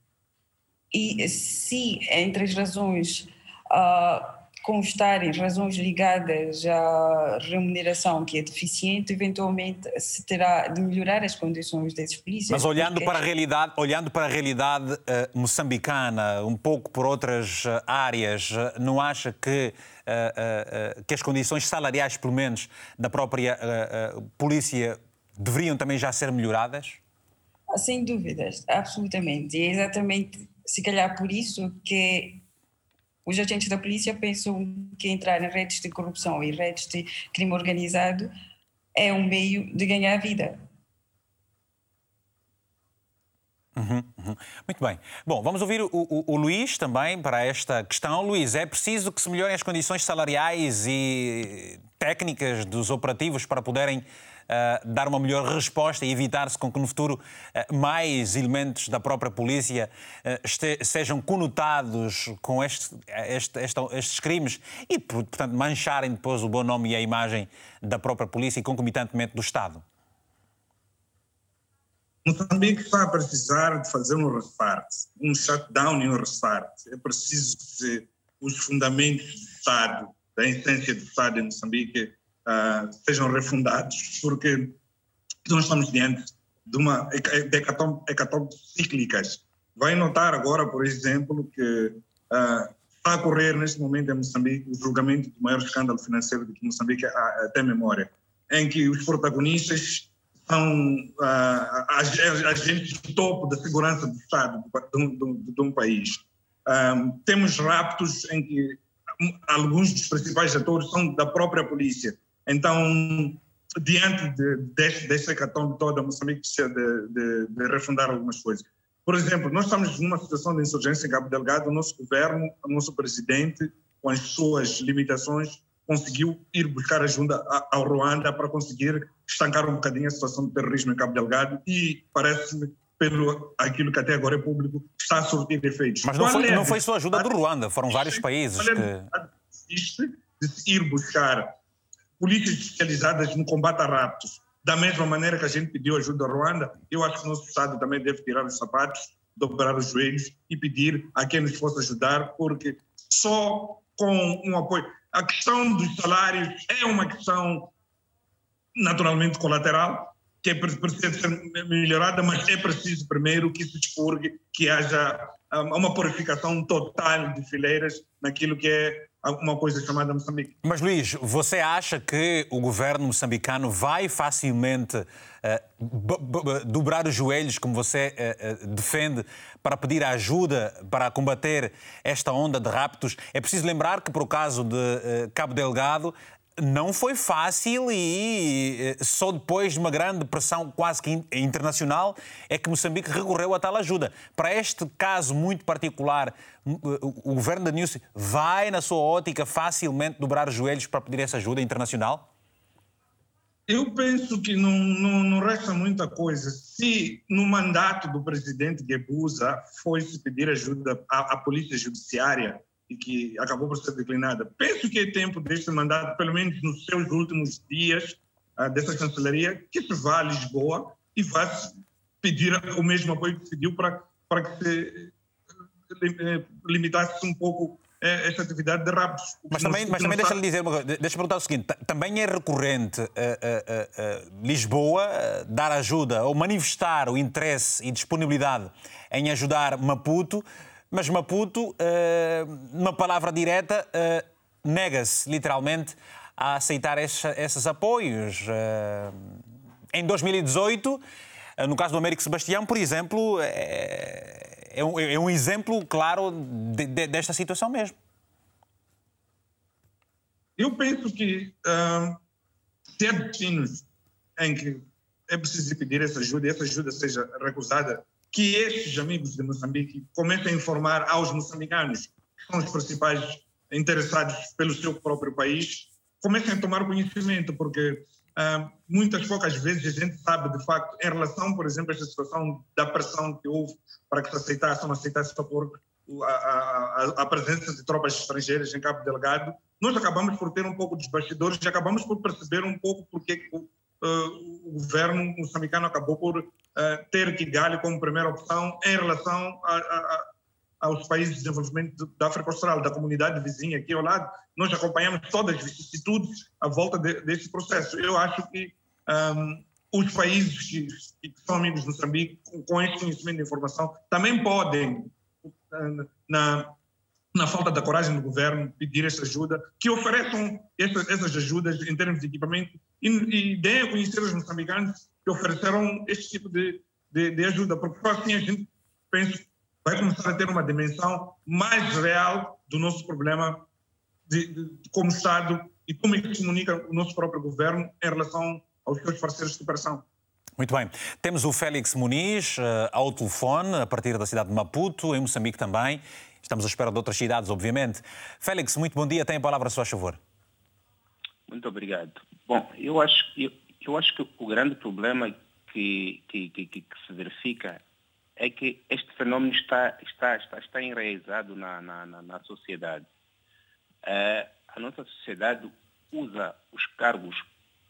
E se entre as razões uh, constarem razões ligadas à remuneração que é deficiente, eventualmente se terá de melhorar as condições desses polícias. Mas olhando porque... para a realidade, olhando para a realidade uh, moçambicana, um pouco por outras uh, áreas, uh, não acha que que as condições salariais, pelo menos, da própria polícia deveriam também já ser melhoradas? Sem dúvidas, absolutamente. E é exatamente se calhar por isso que os agentes da polícia pensam que entrar em redes de corrupção e redes de crime organizado é um meio de ganhar vida. Uhum, uhum. Muito bem. Bom, vamos ouvir o, o, o, Luís também para esta questão. Luís, é preciso que se melhorem as condições salariais e técnicas dos operativos para poderem uh, dar uma melhor resposta e evitar-se com que no futuro uh, mais elementos da própria polícia este, sejam conotados com este, este, este, estes crimes e, portanto, mancharem depois o bom nome e a imagem da própria polícia e concomitantemente do Estado? Moçambique vai precisar de fazer um restart, um shutdown e um restart. É preciso que os fundamentos do Estado, da essência do Estado em Moçambique, uh, sejam refundados, porque nós estamos diante de uma hecatombe cíclicas. Vai notar agora, por exemplo, que uh, está a ocorrer neste momento em Moçambique o julgamento do maior escândalo financeiro de que Moçambique até memória, em que os protagonistas são uh, agentes de topo da segurança do Estado de, de, de um país. Um, temos raptos em que alguns dos principais atores são da própria polícia. Então, diante de, deste, desta hecatombe toda, Moçambique precisa de, de, de, refundar algumas coisas. Por exemplo, nós estamos numa situação de insurgência em Cabo Delgado, o nosso governo, o nosso presidente, com as suas limitações, conseguiu ir buscar ajuda ao Ruanda para conseguir estancar um bocadinho a situação do terrorismo em Cabo Delgado e parece-me pelo aquilo que até agora é público, está a surtir efeitos. Mas não foi, não foi só ajuda do Ruanda, foram vários países que... Existe de ir buscar polícias especializadas no combate a raptos, da mesma maneira que a gente pediu ajuda ao Ruanda, eu acho que o nosso Estado também deve tirar os sapatos, dobrar os joelhos e pedir a quem nos possa ajudar, porque só com um apoio... A questão dos salários é uma questão naturalmente colateral, que é preciso ser melhorada, mas é preciso primeiro que se expurgue, que haja uma purificação total de fileiras naquilo que é uma coisa chamada Moçambique. Mas Luís, você acha que o governo moçambicano vai facilmente uh, dobrar os joelhos, como você uh, uh, defende, para pedir ajuda para combater esta onda de raptos? É preciso lembrar que, por o caso de Cabo Delgado, não foi fácil e eh, só depois de uma grande pressão quase que internacional é que Moçambique recorreu a tal ajuda. Para este caso muito particular, o governo da Nilce vai, na sua ótica, facilmente dobrar os joelhos para pedir essa ajuda internacional? Eu penso que não, não, não resta muita coisa. Se no mandato do presidente Guebuza foi-se pedir ajuda à, à polícia judiciária, e que acabou por ser declinada. Penso que é tempo deste mandato, pelo menos nos seus últimos dias, uh, dessa chancelaria, que se vá a Lisboa e vá pedir o mesmo apoio que pediu para, para que se eh, limitasse um pouco eh, esta atividade de raptos. Mas também, mas também deixa-lhe dizer uma coisa, deixa perguntar o seguinte: também é recorrente uh, uh, uh, Lisboa dar ajuda ou manifestar o interesse e disponibilidade em ajudar Maputo mas Maputo, numa palavra direta, uh, nega-se literalmente a aceitar esses, apoios. Uh, em 2018, no caso do Américo Sebastião, por exemplo, é, é, um, é um, exemplo claro de, de, desta situação mesmo. Eu penso que uh, ter destinos em que é preciso pedir essa ajuda e essa ajuda seja recusada que estes amigos de Moçambique comecem a informar aos moçambicanos, que são os principais interessados pelo seu próprio país, comecem a tomar conhecimento, porque ah, muitas poucas vezes a gente sabe, de facto, em relação, por exemplo, a esta situação da pressão que houve para que se aceitasse ou não aceitasse por a, a, a, presença de tropas estrangeiras em Cabo Delgado, nós acabamos por ter um pouco dos bastidores e acabamos por perceber um pouco porque uh, o governo moçambicano acabou por uh, ter Kigali como primeira opção em relação a, a, aos países de desenvolvimento da África Austral, da comunidade vizinha aqui ao lado. Nós acompanhamos todas as vicissitudes à volta de, desse processo. Eu acho que um, os países que, que, são amigos de Moçambique, com, com esse conhecimento de informação, também podem, na, na falta da coragem do governo, pedir essa ajuda, que ofereçam essas, essas ajudas em termos de equipamento e, e deem a conhecer os moçambicanos que ofereceram este tipo de, de, de ajuda, porque só assim a gente pensa vai começar a ter uma dimensão mais real do nosso problema de, de, como Estado e como é que comunica o nosso próprio governo em relação aos seus parceiros de cooperação. Muito bem. Temos o Félix Muniz uh, ao telefone, a partir da cidade de Maputo, em Moçambique também. Estamos à espera de outras cidades, obviamente. Félix, muito bom dia. Tem a palavra a sua favor. Muito obrigado. Bom, eu acho, eu, eu acho que o grande problema que, que, que, que, se verifica é que este fenômeno está, está, está, está enraizado na, na, na, na sociedade. É, a nossa sociedade usa os cargos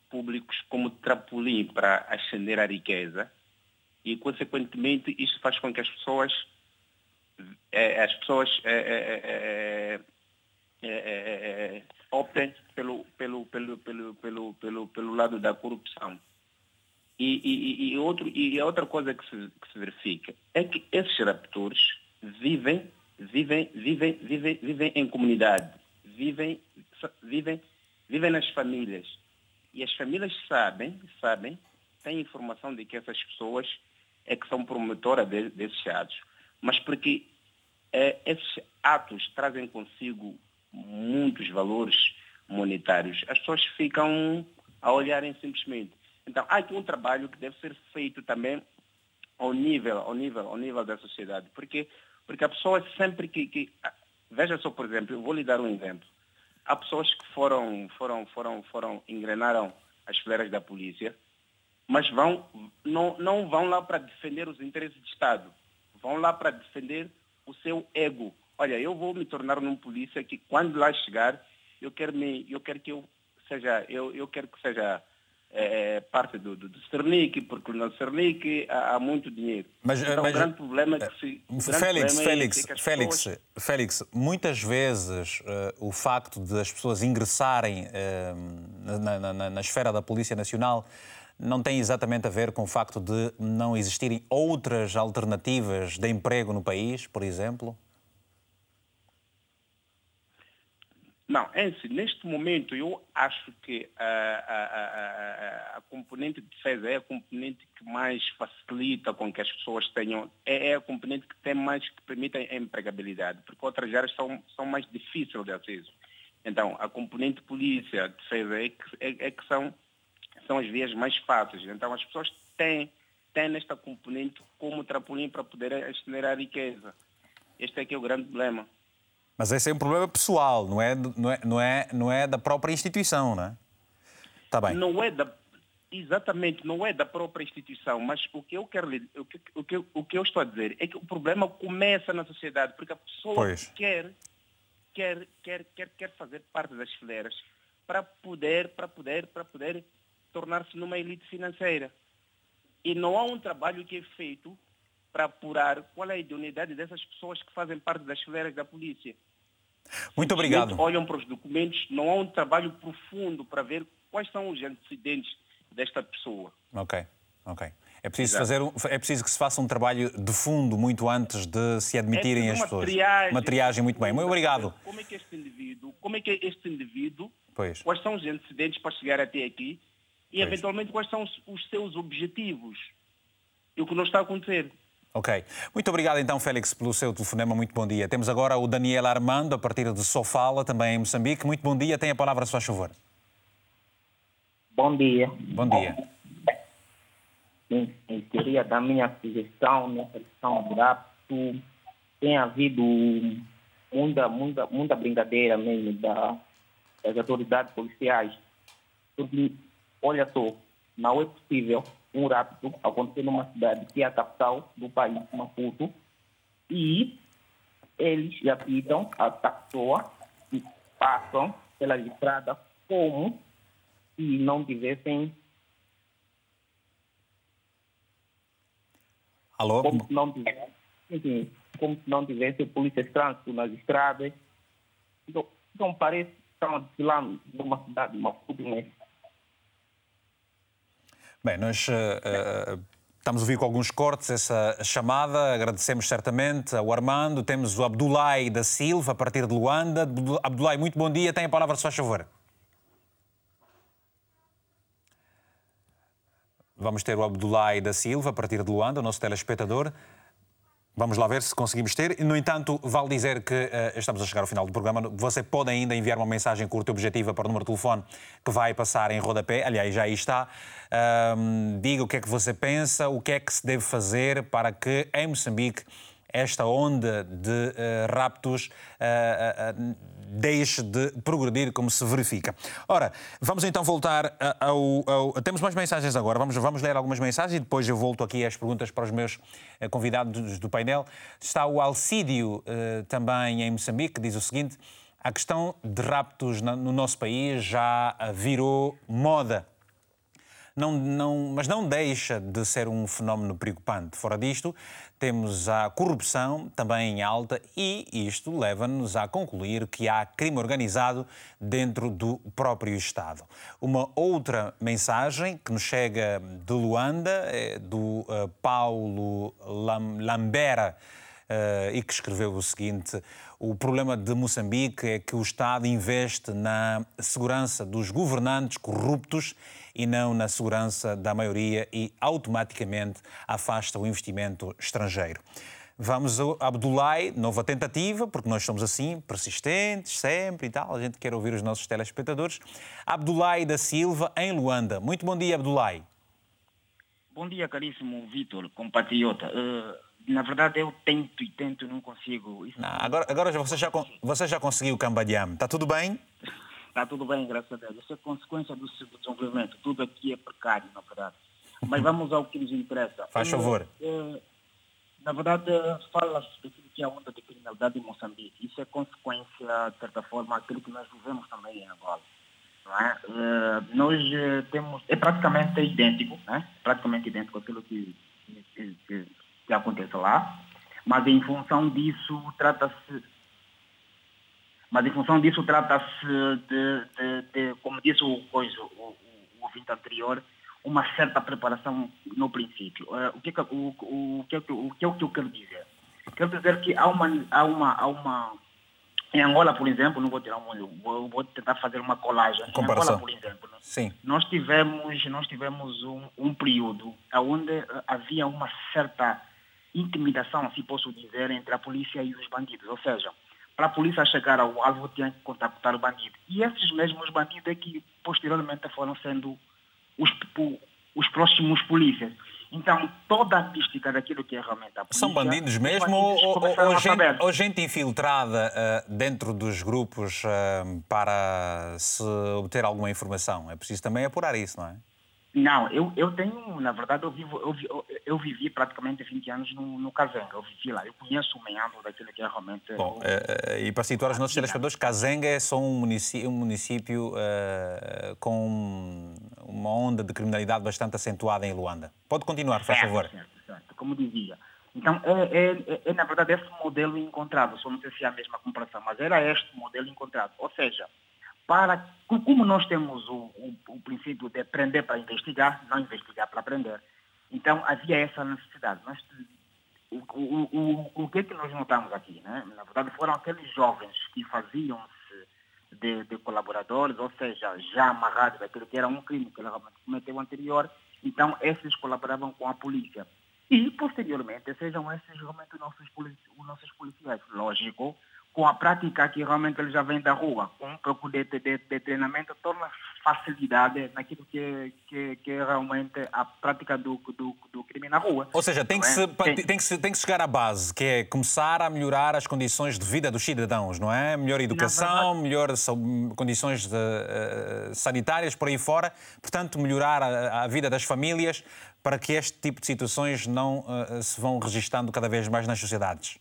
públicos como trampolim para ascender a riqueza e, consequentemente, isso faz com que as pessoas, as pessoas é, optem pelo, pelo, pelo, pelo, pelo, pelo, pelo lado da corrupção. E, e, e, outro, e outra coisa que se, que se verifica é que esses raptores vivem, vivem, vivem, vivem, vivem em comunidade, vivem, vivem, vivem nas famílias. E as famílias sabem, sabem, têm informação de que essas pessoas é que são promotoras de, desses atos. Mas porque é, esses atos trazem consigo muitos valores monetários, as pessoas ficam a olharem simplesmente. Então, há aqui um trabalho que deve ser feito também ao nível, ao nível, ao nível da sociedade. Porque, porque a pessoa sempre que, que veja só, por exemplo, eu vou lhe dar um exemplo. Há pessoas que foram, foram, foram, foram, engrenaram as fileiras da polícia, mas vão, não, não vão lá para defender os interesses do Estado. Vão lá para defender o seu ego. Olha, eu vou me tornar um polícia que quando lá chegar, eu quero, me, eu quero que eu seja, eu, eu quero que seja é, parte do, do, do Cernic, porque no Cernic há, há, muito dinheiro. Mas, então, mas, o grande problema é que se... Félix, Félix, é Félix, pessoas... Félix, muitas vezes uh, o facto de as pessoas ingressarem uh, na, na, na esfera da Polícia Nacional não tem exatamente a ver com o facto de não existirem outras alternativas de emprego no país, por exemplo? Não, é assim, neste momento eu acho que a, a, a, a, componente de defesa é a componente que mais facilita com que as pessoas tenham, é, é a componente que tem mais, que permite a empregabilidade, porque outras áreas são, são mais difíceis de acesso. Então, a componente polícia, defesa, é que, é, é que são, são as vias mais fáceis. Então, as pessoas têm, têm nesta componente como trampolim para poder estender a riqueza. Este é que é o grande problema. Mas esse é um problema pessoal, não é, não é, não é, não é da própria instituição, não é? Está bem. Não é da, exatamente, não é da própria instituição, mas o que eu quero o que, o que, o que eu estou a dizer é que o problema começa na sociedade, porque a pessoa pois. quer, quer, quer, quer, quer fazer parte das fileiras para poder, para poder, para poder tornar-se numa elite financeira. E não há um trabalho que é feito para apurar qual é a idoneidade dessas pessoas que fazem parte das fileiras da polícia. Muito obrigado. Olham para os documentos, não há um trabalho profundo para ver quais são os antecedentes desta pessoa. Ok, ok. É preciso, fazer é preciso que se faça um trabalho de fundo muito antes de se admitirem é as pessoas. Triagem, uma triagem muito bem. Muito obrigado. Como é que este indivíduo, como é que este indivíduo, pois. quais são os antecedentes para chegar até aqui e pois. eventualmente quais são os, os seus objetivos? E o que não está a acontecer. Ok. Muito obrigado então, Félix, pelo seu telefonema. Muito bom dia. Temos agora o Daniel Armando, a partir de Sofala, também em Moçambique. Muito bom dia. Tem a palavra, se faz favor. Bom dia. Bom dia. Sim, em teoria da minha sugestão nessa questão do rapto, tem havido muita, muita, muita brincadeira mesmo da, das autoridades policiais. Porque, olha só, não é possível um rapto acontecer numa cidade que é a capital do país, Maputo, e eles já pitam a pessoa e passam pela estrada como se não tivessem. Alô? Como se não tivesse, enfim, como se não tivesse polícia de trânsito nas estradas. Então, então parece que estão a desfilar numa cidade de Maputo, né? Bem, nós uh, estamos a ouvir com alguns cortes essa chamada, agradecemos certamente ao Armando. Temos o Abdulai da Silva, a partir de Luanda. Abdulai, muito bom dia, tem a palavra, se faz favor. Vamos ter o Abdulai da Silva, a partir de Luanda, o nosso telespectador. Vamos lá ver se conseguimos ter. No entanto, vale dizer que uh, estamos a chegar ao final do programa. Você pode ainda enviar uma mensagem curta e objetiva para o número de telefone que vai passar em rodapé. Aliás, já aí está. Diga o que é que você pensa, o que é que se deve fazer para que em Moçambique esta onda de uh, raptos uh, uh, deixe de progredir como se verifica. Ora, vamos então voltar ao, ao, Temos mais mensagens agora, vamos, vamos ler algumas mensagens e depois eu volto aqui às perguntas para os meus convidados do painel. Está o Alcídio também em Moçambique, que diz o seguinte: a questão de raptos no nosso país já virou moda não, não, mas não deixa de ser um fenómeno preocupante. Fora disto, temos a corrupção também em alta e isto leva-nos a concluir que há crime organizado dentro do próprio Estado. Uma outra mensagem que nos chega de Luanda é do uh, Paulo Lam Lambera uh, e que escreveu o seguinte: o problema de Moçambique é que o Estado investe na segurança dos governantes corruptos e não na segurança da maioria e automaticamente afasta o investimento estrangeiro. Vamos ao Abdulai, nova tentativa, porque nós somos assim, persistentes, sempre e tal. A gente quer ouvir os nossos telespectadores. Abdulai da Silva, em Luanda. Muito bom dia, Abdulai. Bom dia, caríssimo Vitor, compatriota. Uh, na verdade, eu tento e tento, não consigo. Não, agora agora você, já, você já conseguiu o Cambadiam. Está tudo bem? Está tudo bem, graças a Deus. Isso é consequência do desenvolvimento. Tudo aqui é precário, na verdade. Mas vamos ao que nos interessa. Faz favor. Uh, na verdade, fala-se daquilo que é a onda de criminalidade em Moçambique. Isso é consequência, de certa forma, daquilo que nós vivemos também em Angola. É? Uh, nós uh, temos, é praticamente idêntico, né? praticamente idêntico àquilo que, que, que, que acontece lá, mas em função disso trata-se mas em função disso trata-se de, de, de, como disse o, coisa, o, o, o ouvinte anterior, uma certa preparação no princípio. Uh, o, que é, o, o, que é, o que é o que eu quero dizer? Quero dizer que há uma, há uma, há uma em Angola, por exemplo, não vou tirar um, vou, vou tentar fazer uma colagem. Comparação. Em Angola, por exemplo, né? Sim. nós tivemos, nós tivemos um, um período onde eh, havia uma certa intimidação, se posso dizer, entre a polícia e os bandidos. Ou seja, para a polícia chegar ao alvo, tinha que contactar o bandido. E esses mesmos bandidos é que posteriormente foram sendo os, os próximos polícias. Então, toda a mística daquilo que é realmente a polícia... São bandidos mesmo ou, ou, gente, ou, gente, infiltrada uh, dentro dos grupos uh, para se obter alguma informação? É preciso também apurar isso, não é? Não, eu, eu tenho, na verdade, eu, vivo, eu, eu vivi praticamente 20 anos no, no Kazenga, eu vivi lá, eu conheço o meandro daquilo que é realmente... Bom, uh, e para situar os nossos telespectadores, Kazenga é só um município, um município uh, com uma onda de criminalidade bastante acentuada em Luanda. Pode continuar, faz favor. Certo, certo, como dizia. Então, é, é, é, é, na verdade esse modelo encontrado, só não sei se é a mesma comparação, mas era este modelo encontrado. Ou seja, para como nós temos o, o, o princípio de aprender para investigar, não investigar para aprender, então havia essa necessidade. Nós, o, o, o, o que é que nós notamos aqui? Né? Na verdade, foram aqueles jovens que faziam-se de, de, colaboradores, ou seja, já amarrados daquilo que era um crime que ele cometeu anterior, então esses colaboravam com a polícia. E, posteriormente, sejam esses realmente os nossos, os nossos policiais. Lógico, com a prática que realmente ele já vem da rua, com um pouco de, de, de treinamento, torna facilidade naquilo que, que, que é realmente a prática do, do, do, crime na rua. Ou seja, tem que, é? se, tem, tem, que se, tem que chegar à base, que é começar a melhorar as condições de vida dos cidadãos, não é? Melhor educação, melhores condições de, uh, sanitárias por aí fora, portanto, melhorar a, a, vida das famílias para que este tipo de situações não uh, se vão registando cada vez mais nas sociedades.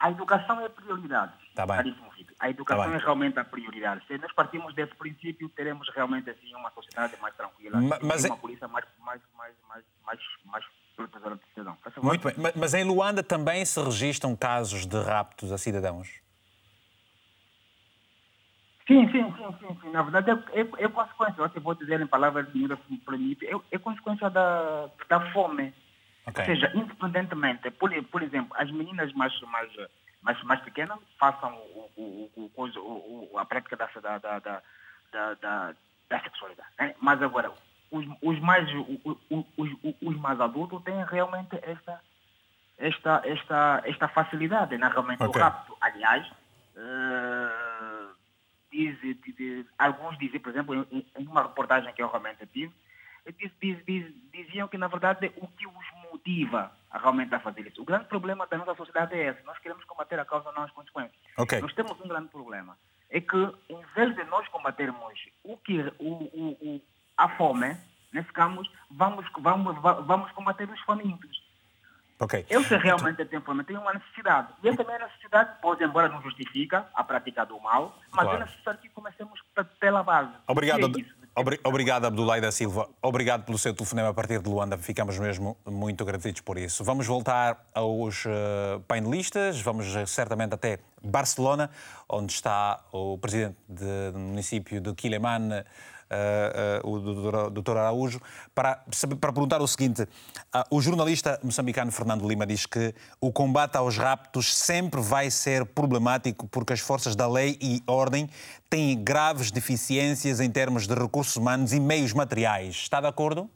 A educação é prioridade. Tá bem. A educação tá é realmente a prioridade. Se nós partimos desse princípio, teremos realmente assim uma sociedade mais tranquila mas, uma é... polícia mais, mais, mais, mais, mais, mais protetora do cidadão. Muito bem. Mas em Luanda também se registram casos de raptos a cidadãos? Sim, sim, sim, sim, sim. Na verdade, é, é, é consequência, eu vou dizer em palavras de é, é consequência da, da fome. Okay. Ou seja, independentemente, por, por exemplo, as meninas mais, mais mais, mais pequenas façam o, o, o, a prática da, da, da, da, da, da sexualidade. Né? Mas agora, os, os, mais, os, os, mais adultos têm realmente esta, esta, esta, esta facilidade, né? realmente okay. o rapto. Aliás, uh, diz, alguns dizem, por exemplo, em, uma reportagem que eu realmente tive, diz, diz, diziam que, na verdade, o que os motiva realmente a fazer isso. O grande problema da nossa sociedade é esse. Nós queremos combater a causa, não as consequências. Okay. Nós temos um grande problema. É que, em vez de nós combatermos o que, o, o, o a fome, nesse caso, vamos, vamos, vamos combater os famintos. Okay. Eu sei realmente tem fome, tem uma necessidade. E essa minha necessidade, pode, embora não justifica a prática do mal, mas claro. é necessário que comecemos pela base. Obrigado. É Obrigado, Abdullah da Silva. Obrigado pelo seu telefonema a partir de Luanda. Ficamos mesmo muito agradecidos por isso. Vamos voltar aos uh, painelistas. Vamos uh, certamente até Barcelona, onde está o presidente do município de Quileman, uh, uh, o doutor Araújo, para, para perguntar o seguinte: uh, o jornalista moçambicano Fernando Lima diz que o combate aos raptos sempre vai ser problemático porque as forças da lei e ordem têm graves deficiências em termos de recursos humanos e meios materiais. Está de acordo?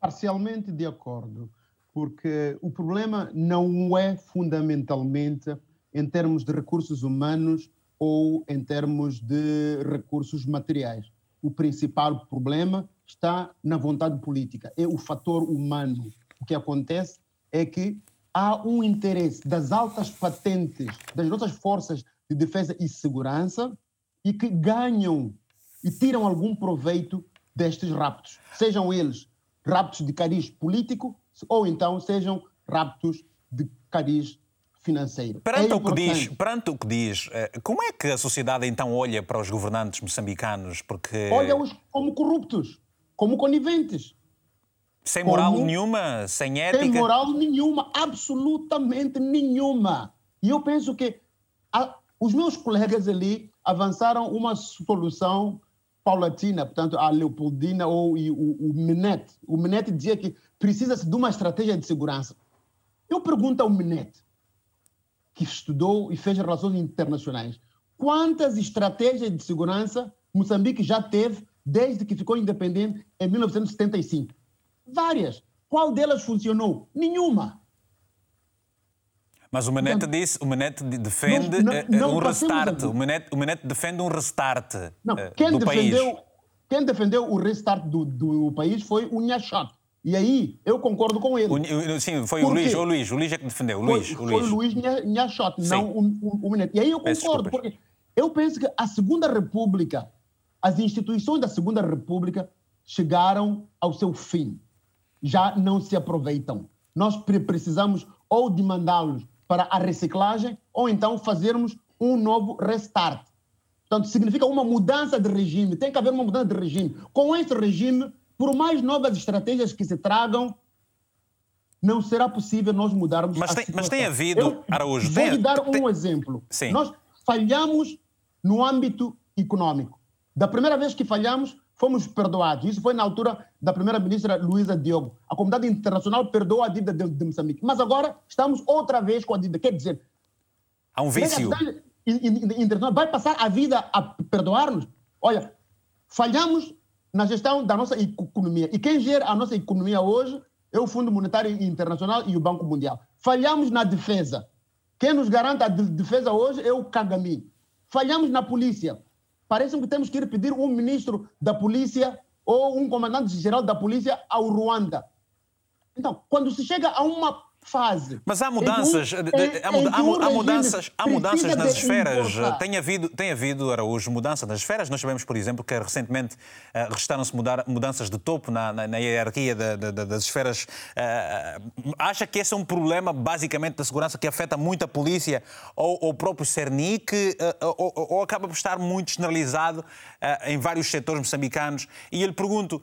Parcialmente de acordo, porque o problema não é fundamentalmente em termos de recursos humanos ou em termos de recursos materiais. o principal problema está na vontade política, é o fator humano. O que acontece é que há um interesse das altas patentes das nossas forças de defesa e segurança e que ganham e tiram algum proveito destes raptos, sejam eles raptos de cariz político ou então sejam raptos de cariz financeiro. Perante, é o que diz, perante o que diz, eh, como é que a sociedade então olha para os governantes moçambicanos? Porque... Olha-os como corruptos, como coniventes. Sem moral como... nenhuma, sem ética? Sem moral nenhuma, absolutamente nenhuma. E eu penso que a, os meus colegas ali avançaram uma solução paulatina, portanto, a Leopoldina ou o, o Minete. O Minete dizia que precisa-se de uma estratégia de segurança. Eu pergunto ao Minete, que estudou e fez relações internacionais. Quantas estratégias de segurança Moçambique já teve desde que ficou independente em 1975? Várias. Qual delas funcionou? Nenhuma. Mas o Menete disse, o Menete defende não, não, não um restart. O Menete, o Menete defende um restart não, quem do defendeu, país. Quem defendeu o restart do, do país foi o Nhachot. E aí, eu concordo com ele. O, sim, foi o Luís, o Luís, o Luís é que defendeu. O foi, Luís, o Luís. Foi o Luís Nhachot, não o, o, o Minete. E aí eu concordo, porque eu penso que a Segunda República, as instituições da Segunda República chegaram ao seu fim. Já não se aproveitam. Nós precisamos ou de mandá-los para a reciclagem ou então fazermos um novo restart. Portanto, significa uma mudança de regime. Tem que haver uma mudança de regime. Com este regime, por mais novas estratégias que se tragam, não será possível nós mudarmos mas a tem, situação. Mas tem havido, Eu Araújo... Vou tem, lhe dar um tem... exemplo. Sim. Nós falhamos no âmbito econômico. Da primeira vez que falhamos, fomos perdoados. Isso foi na altura da primeira-ministra Luísa Diogo. A comunidade internacional perdoou a dívida de, de, Moçambique. Mas agora estamos outra vez com a dívida. Quer dizer... Há um vício. Internacional vai passar a vida a perdoar-nos? Olha, falhamos na gestão da nossa economia. E quem gera a nossa economia hoje é o Fundo Monetário Internacional e o Banco Mundial. Falhamos na defesa. Quem nos garante a defesa hoje é o Kagame. Falhamos na polícia. Parece que temos que ir pedir um ministro da polícia ou um comandante-geral da polícia ao Ruanda. Então, quando se chega a uma fase. Mas há mudanças, há, há, mudanças, há mudanças nas esferas. Tem havido, tem havido, Araújo, mudança nas esferas. Nós sabemos, por exemplo, que recentemente uh, restaram-se mudanças de topo na, na, na hierarquia das esferas. Uh, acha que esse é um problema, basicamente, da segurança que afeta muito a polícia ou, ou o próprio Cernic, uh, ou, ou, acaba por estar muito generalizado em vários setores moçambicanos? E eu lhe pergunto,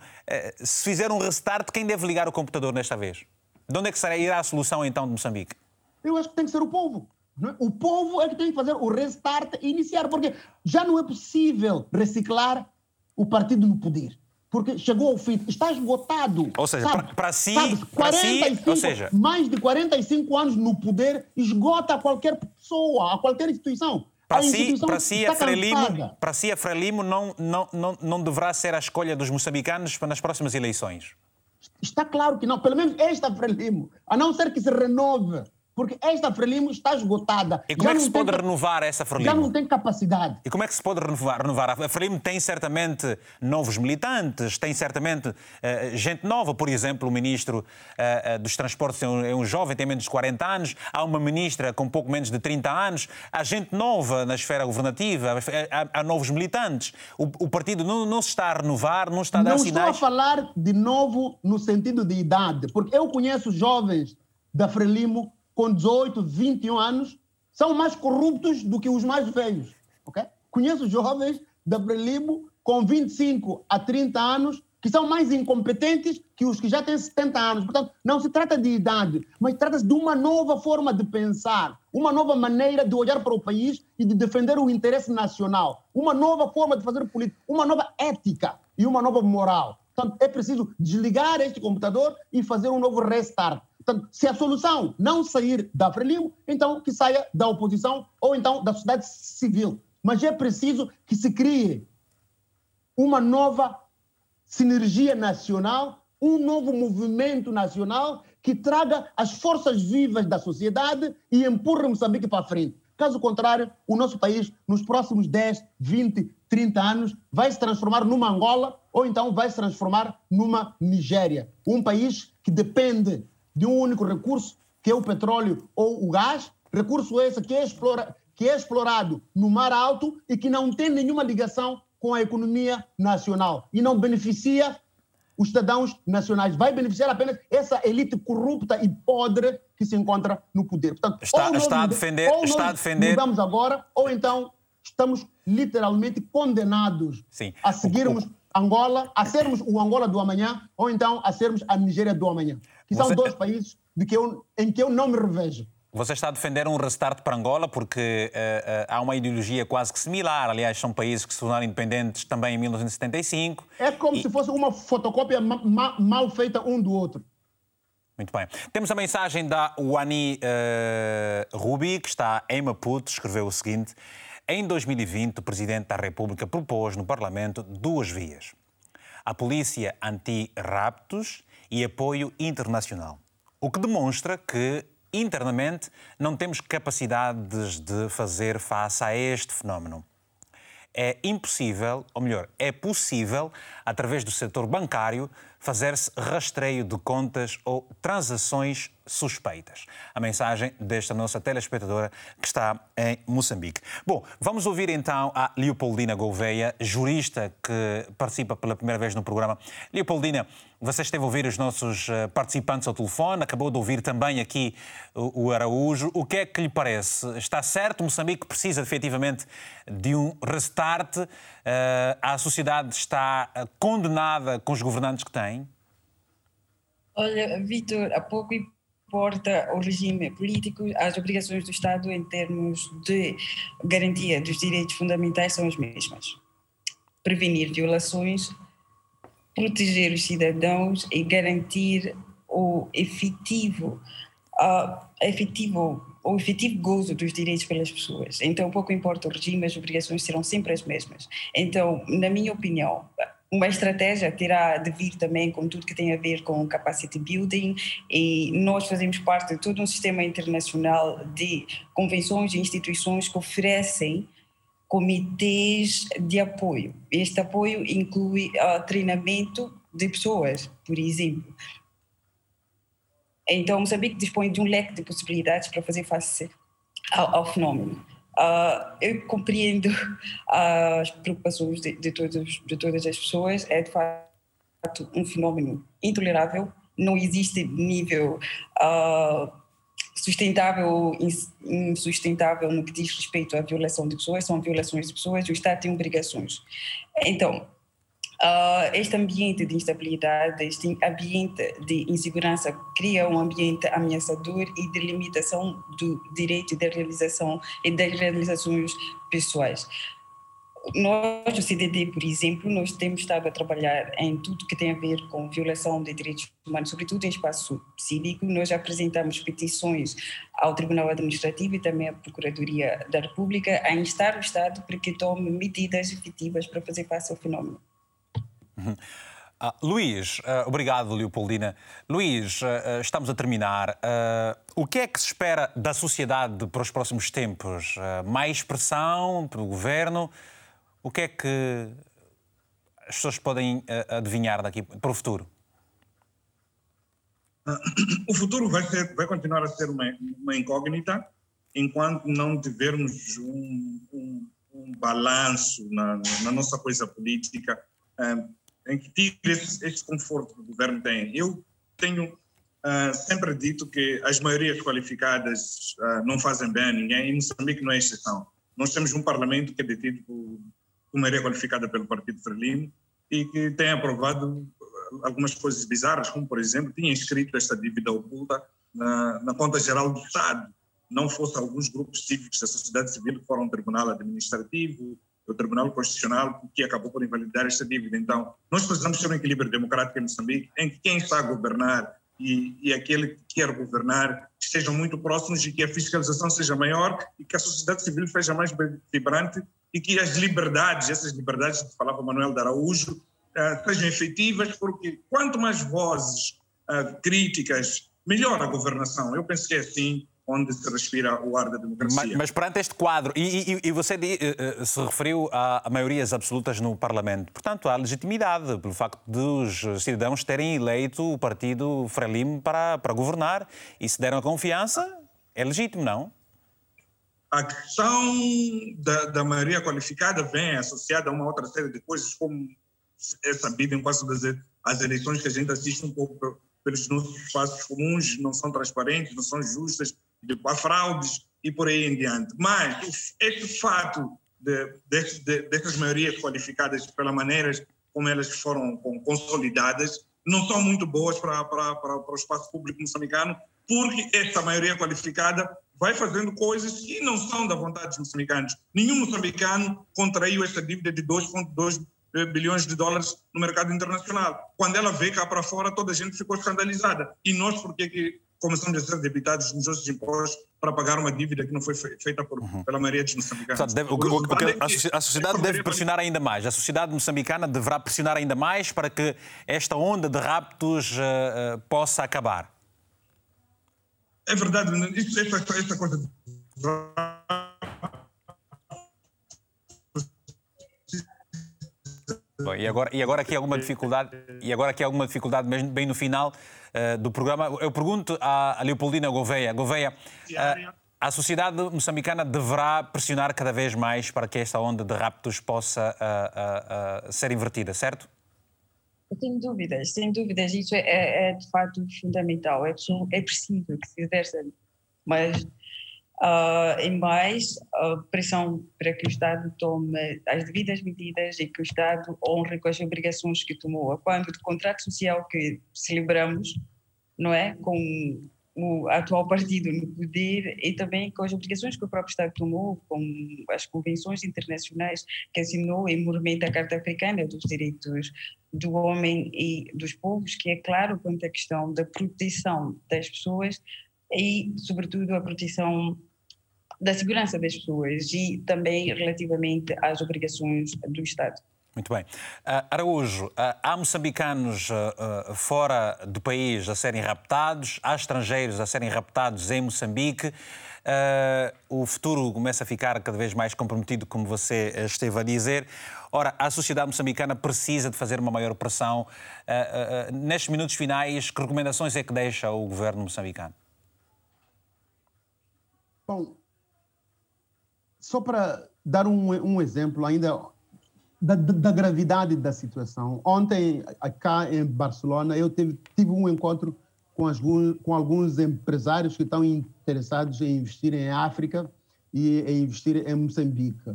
se fizer um restart, quem deve ligar o computador nesta vez? De onde é que será, irá a solução então de Moçambique? Eu acho que tem que ser o povo. É? O povo é que tem que fazer o restart e iniciar, porque já não é possível reciclar o partido no poder. Porque chegou ao fim, está esgotado. Ou seja, para si, sabe, 45, si, ou seja, mais de 45 anos no poder esgota qualquer pessoa, a qualquer instituição. Para si, para si, a Frelimo, para si, a Frelimo não, não, não, não deverá ser a escolha dos moçambicanos nas próximas eleições? Está claro que não. Pelo menos esta Frelimo, a não ser que se renove. Porque esta Frelimo está esgotada. E como já é que se pode renovar essa Frelimo? Já não tem capacidade. E como é que se pode renovar? renovar? A Frelimo tem certamente novos militantes, tem certamente uh, gente nova. Por exemplo, o ministro uh, dos Transportes é um, é um, jovem, tem menos de 40 anos. Há uma ministra com pouco menos de 30 anos. Há gente nova na esfera governativa, há, há novos militantes. O, o partido não, não, se está a renovar, não está a dar não sinais. Não estou a falar de novo no sentido de idade, porque eu conheço jovens da Frelimo com 18, 21 anos são mais corruptos do que os mais velhos. Okay? Conheço jovens da Brelimo com 25 a 30 anos que são mais incompetentes que os que já têm 70 anos. Portanto, não se trata de idade, mas trata-se de uma nova forma de pensar, uma nova maneira de olhar para o país e de defender o interesse nacional, uma nova forma de fazer política, uma nova ética e uma nova moral. Portanto, é preciso desligar este computador e fazer um novo restart. Portanto, se a solução não sair da Frelimo, então que saia da oposição ou então da sociedade civil. Mas é preciso que se crie uma nova sinergia nacional, um novo movimento nacional que traga as forças vivas da sociedade e empurre Moçambique para frente. Caso contrário, o nosso país, nos próximos 10, 20, 30 anos, vai se transformar numa Angola ou então vai se transformar numa Nigéria. Um país que depende de um único recurso, que é o petróleo ou o gás, recurso esse que é, explora, que é explorado no Mar Alto e que não tem nenhuma ligação com a economia nacional e não beneficia os cidadãos nacionais. Vai beneficiar apenas essa elite corrupta e podre que se encontra no poder. Portanto, está, está a defender, ou está a defender. mudamos agora, ou então estamos literalmente condenados Sim. a seguirmos o... Angola, a sermos o Angola do amanhã, ou então a sermos a Nigéria do amanhã. Que Você... são dois países de que eu, em que eu não me revejo. Você está a defender um restart para Angola porque uh, uh, há uma ideologia quase que similar. Aliás, são países que se tornaram independentes também em 1975. É como e... se fosse uma fotocópia ma ma mal feita um do outro. Muito bem. Temos a mensagem da Wani uh, Rubi, que está em Maputo, escreveu o seguinte. Em 2020, o Presidente da República propôs no Parlamento duas vias. A polícia anti-raptos e apoio internacional. O que demonstra que internamente não temos capacidades de fazer face a este fenómeno. É impossível, ou melhor, é possível, através do setor bancário, fazer-se rastreio de contas ou transações suspeitas. A mensagem desta nossa telespectadora que está em Moçambique. Bom, vamos ouvir então a Leopoldina Gouveia, jurista que participa pela primeira vez no programa. Leopoldina, você esteve a ouvir os nossos eh, participantes ao telefone, acabou de ouvir também aqui o Araújo. O que é que lhe parece? Está certo? Moçambique precisa efetivamente de um restart? Eh, a sociedade está condenada com os governantes que tem? Olha, Vitor, há pouco importa o regime político, as obrigações do Estado em termos de garantia dos direitos fundamentais são as mesmas. Prevenir violações, proteger os cidadãos e garantir o efetivo, uh, efetivo o efetivo gozo dos direitos pelas pessoas. Então, pouco importa o regime, as obrigações serão sempre as mesmas. Então, na minha opinião, uma estratégia terá de vir também com tudo que tem a ver com capacity building e nós fazemos parte de todo um sistema internacional de convenções e instituições que oferecem comitês de apoio. Este apoio inclui uh, treinamento de pessoas, por exemplo. Então, Moçambique dispõe de um leque de possibilidades para fazer face ao, ao fenômeno. Uh, eu compreendo as preocupações de, de, todos, de todas as pessoas. É de fato um fenómeno intolerável. Não existe nível uh, sustentável ou insustentável no que diz respeito à violação de pessoas. São violações de pessoas. O Estado tem obrigações. Então, Uh, este ambiente de instabilidade, este ambiente de insegurança cria um ambiente ameaçador e de limitação do direito de realização e das realizações pessoais. Nós, do CDD, por exemplo, nós temos estado a trabalhar em tudo que tem a ver com violação de direitos humanos, sobretudo em espaço cívico. Nós apresentamos petições ao Tribunal Administrativo e também à Procuradoria da República a instar o Estado para que tome medidas efetivas para fazer face ao fenómeno. Uhum. Uh, Luís, uh, obrigado, Leopoldina. Luís, uh, estamos a terminar. o que é que se espera da sociedade para os próximos tempos? mais pressão pelo governo? O que é que as pessoas podem adivinhar daqui para o futuro? O futuro vai, ser, vai continuar a ser uma, uma incógnita enquanto não tivermos um, um, um balanço na, na, nossa coisa política em que tire esse, esse conforto que o governo tem. Eu tenho uh, sempre dito que as maiorias qualificadas uh, não fazem bem a ninguém e Moçambique não é exceção. Nós temos um parlamento que é detido por, por maioria qualificada pelo Partido Frelimo e que tem aprovado algumas coisas bizarras, como, por exemplo, tinha inscrito esta dívida oculta na, na conta geral do Estado. Não fosse alguns grupos cívicos da sociedade civil que foram ao Tribunal Administrativo, do Tribunal Constitucional que acabou por invalidar esta dívida. Então, nós precisamos ter um equilíbrio democrático em Moçambique, em que quem está a governar e, e aquele que quer governar estejam muito próximos e que a fiscalização seja maior e que a sociedade civil seja mais vibrante e que as liberdades, essas liberdades que falava Manuel de Araújo, uh, sejam efetivas, porque quanto mais vozes uh, críticas, melhor a governação. Eu penso que é assim onde se respira o ar da democracia. Mas, mas perante este quadro, e, e, e você uh, se referiu a, a, maiorias absolutas no Parlamento, portanto, há legitimidade pelo facto dos cidadãos terem eleito o partido Frelimo para, para governar e se deram a confiança, é legítimo, não? A questão da, da maioria qualificada vem associada a uma outra série de coisas, como é sabido em quase todas as eleições que a gente assiste um pouco pelos nossos espaços comuns, não são transparentes, não são justas, há fraudes e por aí em diante. Mas este fato de, de, de, dessas maiorias qualificadas pela maneira como elas foram consolidadas não são muito boas para, para, para, para o espaço público moçambicano, porque esta maioria qualificada vai fazendo coisas que não são da vontade dos moçambicanos. Nenhum moçambicano contraiu esta dívida de 2,2 bilhões de dólares no mercado internacional. Quando ela veio cá para fora, toda a gente ficou escandalizada. E nós, por que começamos a ser debitados nos nossos impostos para pagar uma dívida que não foi feita por, uhum. pela maioria dos moçambicanos? Deve, o, o, o, a, sociedade deve pressionar ainda mais. A sociedade moçambicana deverá pressionar ainda mais para que esta onda de raptos uh, uh, possa acabar. É verdade. Isso, essa, essa coisa de Bom, e agora, e agora aqui alguma dificuldade, e agora aqui alguma dificuldade mesmo bem no final uh, do programa. Eu pergunto à, Leopoldina Gouveia, Gouveia, uh, a sociedade moçambicana deverá pressionar cada vez mais para que esta onda de raptos possa uh, ser invertida, certo? Sem dúvidas, sem dúvidas, isso é, é, é de facto fundamental, é, é preciso que se exerça, mas Uh, em mais, uh, pressão para que o Estado tome as devidas medidas e que o Estado honre com as obrigações que tomou. Quando o contrato social que celebramos, não é, com o atual partido no poder e também com as obrigações que o próprio Estado tomou, com as convenções internacionais que assinou e movimenta a Carta Africana dos Direitos do Homem e dos Povos, que é claro quanto à questão da proteção das pessoas e, sobretudo, a proteção da segurança das pessoas e também relativamente às obrigações do Estado. Muito bem. Uh, Araújo, uh, há moçambicanos uh, fora do país a serem raptados, há estrangeiros a serem raptados em Moçambique. o futuro começa a ficar cada vez mais comprometido, como você esteve a dizer. Ora, a sociedade moçambicana precisa de fazer uma maior pressão. nestes minutos finais, que recomendações é que deixa o governo moçambicano? Bom, só para dar um, um exemplo ainda da, da, gravidade da situação. Ontem, cá em Barcelona, eu tive, tive um encontro com, as, com alguns empresários que estão interessados em investir em África e em investir em Moçambique.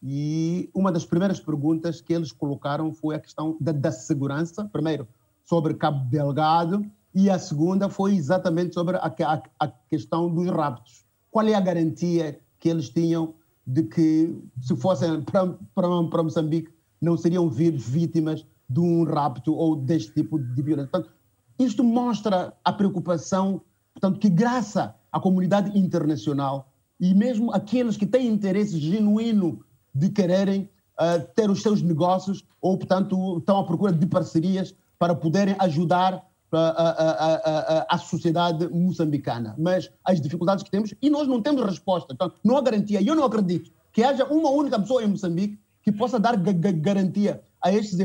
E uma das primeiras perguntas que eles colocaram foi a questão da, da segurança, primeiro sobre Cabo Delgado, e a segunda foi exatamente sobre a, a, a questão dos raptos. Qual é a garantia que eles tinham de que, se fossem para, para, para Moçambique, não seriam vítimas de um rapto ou deste tipo de violência. Portanto, isto mostra a preocupação, portanto, que graça à comunidade internacional e mesmo aqueles que têm interesse genuíno de quererem uh, ter os seus negócios ou, portanto, estão à procura de parcerias para poderem ajudar a, a, a, a, sociedade moçambicana. Mas as dificuldades que temos, e nós não temos resposta. Então, não há garantia. Eu não acredito que haja uma única pessoa em Moçambique que possa dar garantia a estes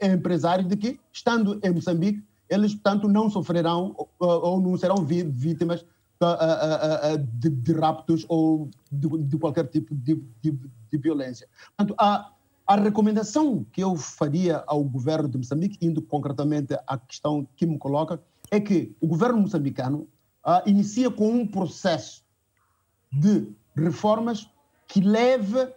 empresários de que, estando em Moçambique, eles, portanto, não sofrerão ou não serão vítimas de, de raptos ou de, de, qualquer tipo de, de violência. Portanto, há a recomendação que eu faria ao governo de Moçambique, indo concretamente à questão que me coloca, é que o governo moçambicano uh, inicia com um processo de reformas que leve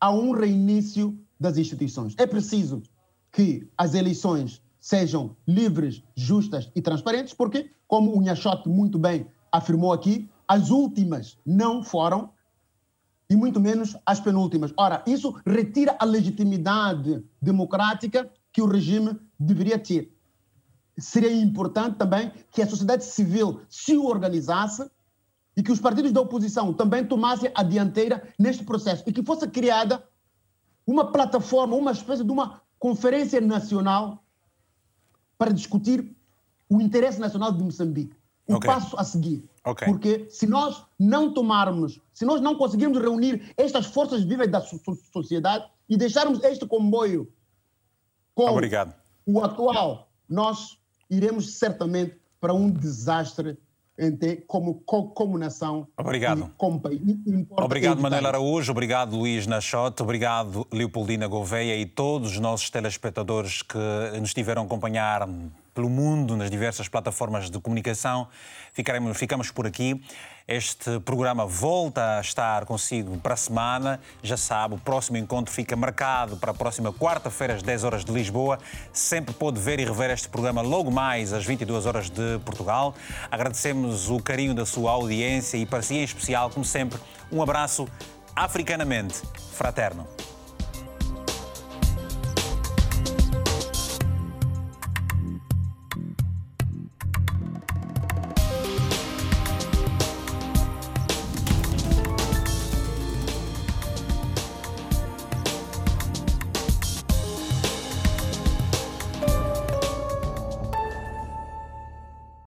a um reinício das instituições. É preciso que as eleições sejam livres, justas e transparentes, porque, como o Nhachote muito bem afirmou aqui, as últimas não foram e muito menos as penúltimas. Ora, isso retira a legitimidade democrática que o regime deveria ter. Seria importante também que a sociedade civil se organizasse e que os partidos da oposição também tomassem a dianteira neste processo e que fosse criada uma plataforma, uma espécie de uma conferência nacional para discutir o interesse nacional de Moçambique. O okay. passo a seguir. Okay. Porque se nós não tomarmos, se nós não conseguirmos reunir estas forças vivas da so sociedade e deixarmos este comboio com Obrigado. o atual, nós iremos certamente para um desastre como, como nação obrigado. como país. Obrigado, Manuel Araújo, obrigado, Luís Nachote, obrigado, Leopoldina Gouveia e todos os nossos telespectadores que nos estiveram a acompanhar pelo mundo nas diversas plataformas de comunicação. Ficaremos, ficamos por aqui. Este programa volta a estar consigo para a semana. Já sabe, o próximo encontro fica marcado para a próxima quarta-feira, às 10 horas de Lisboa. Sempre pode ver e rever este programa logo mais às 22 horas de Portugal. Agradecemos o carinho da sua audiência e, para si em especial, como sempre, um abraço africanamente fraterno.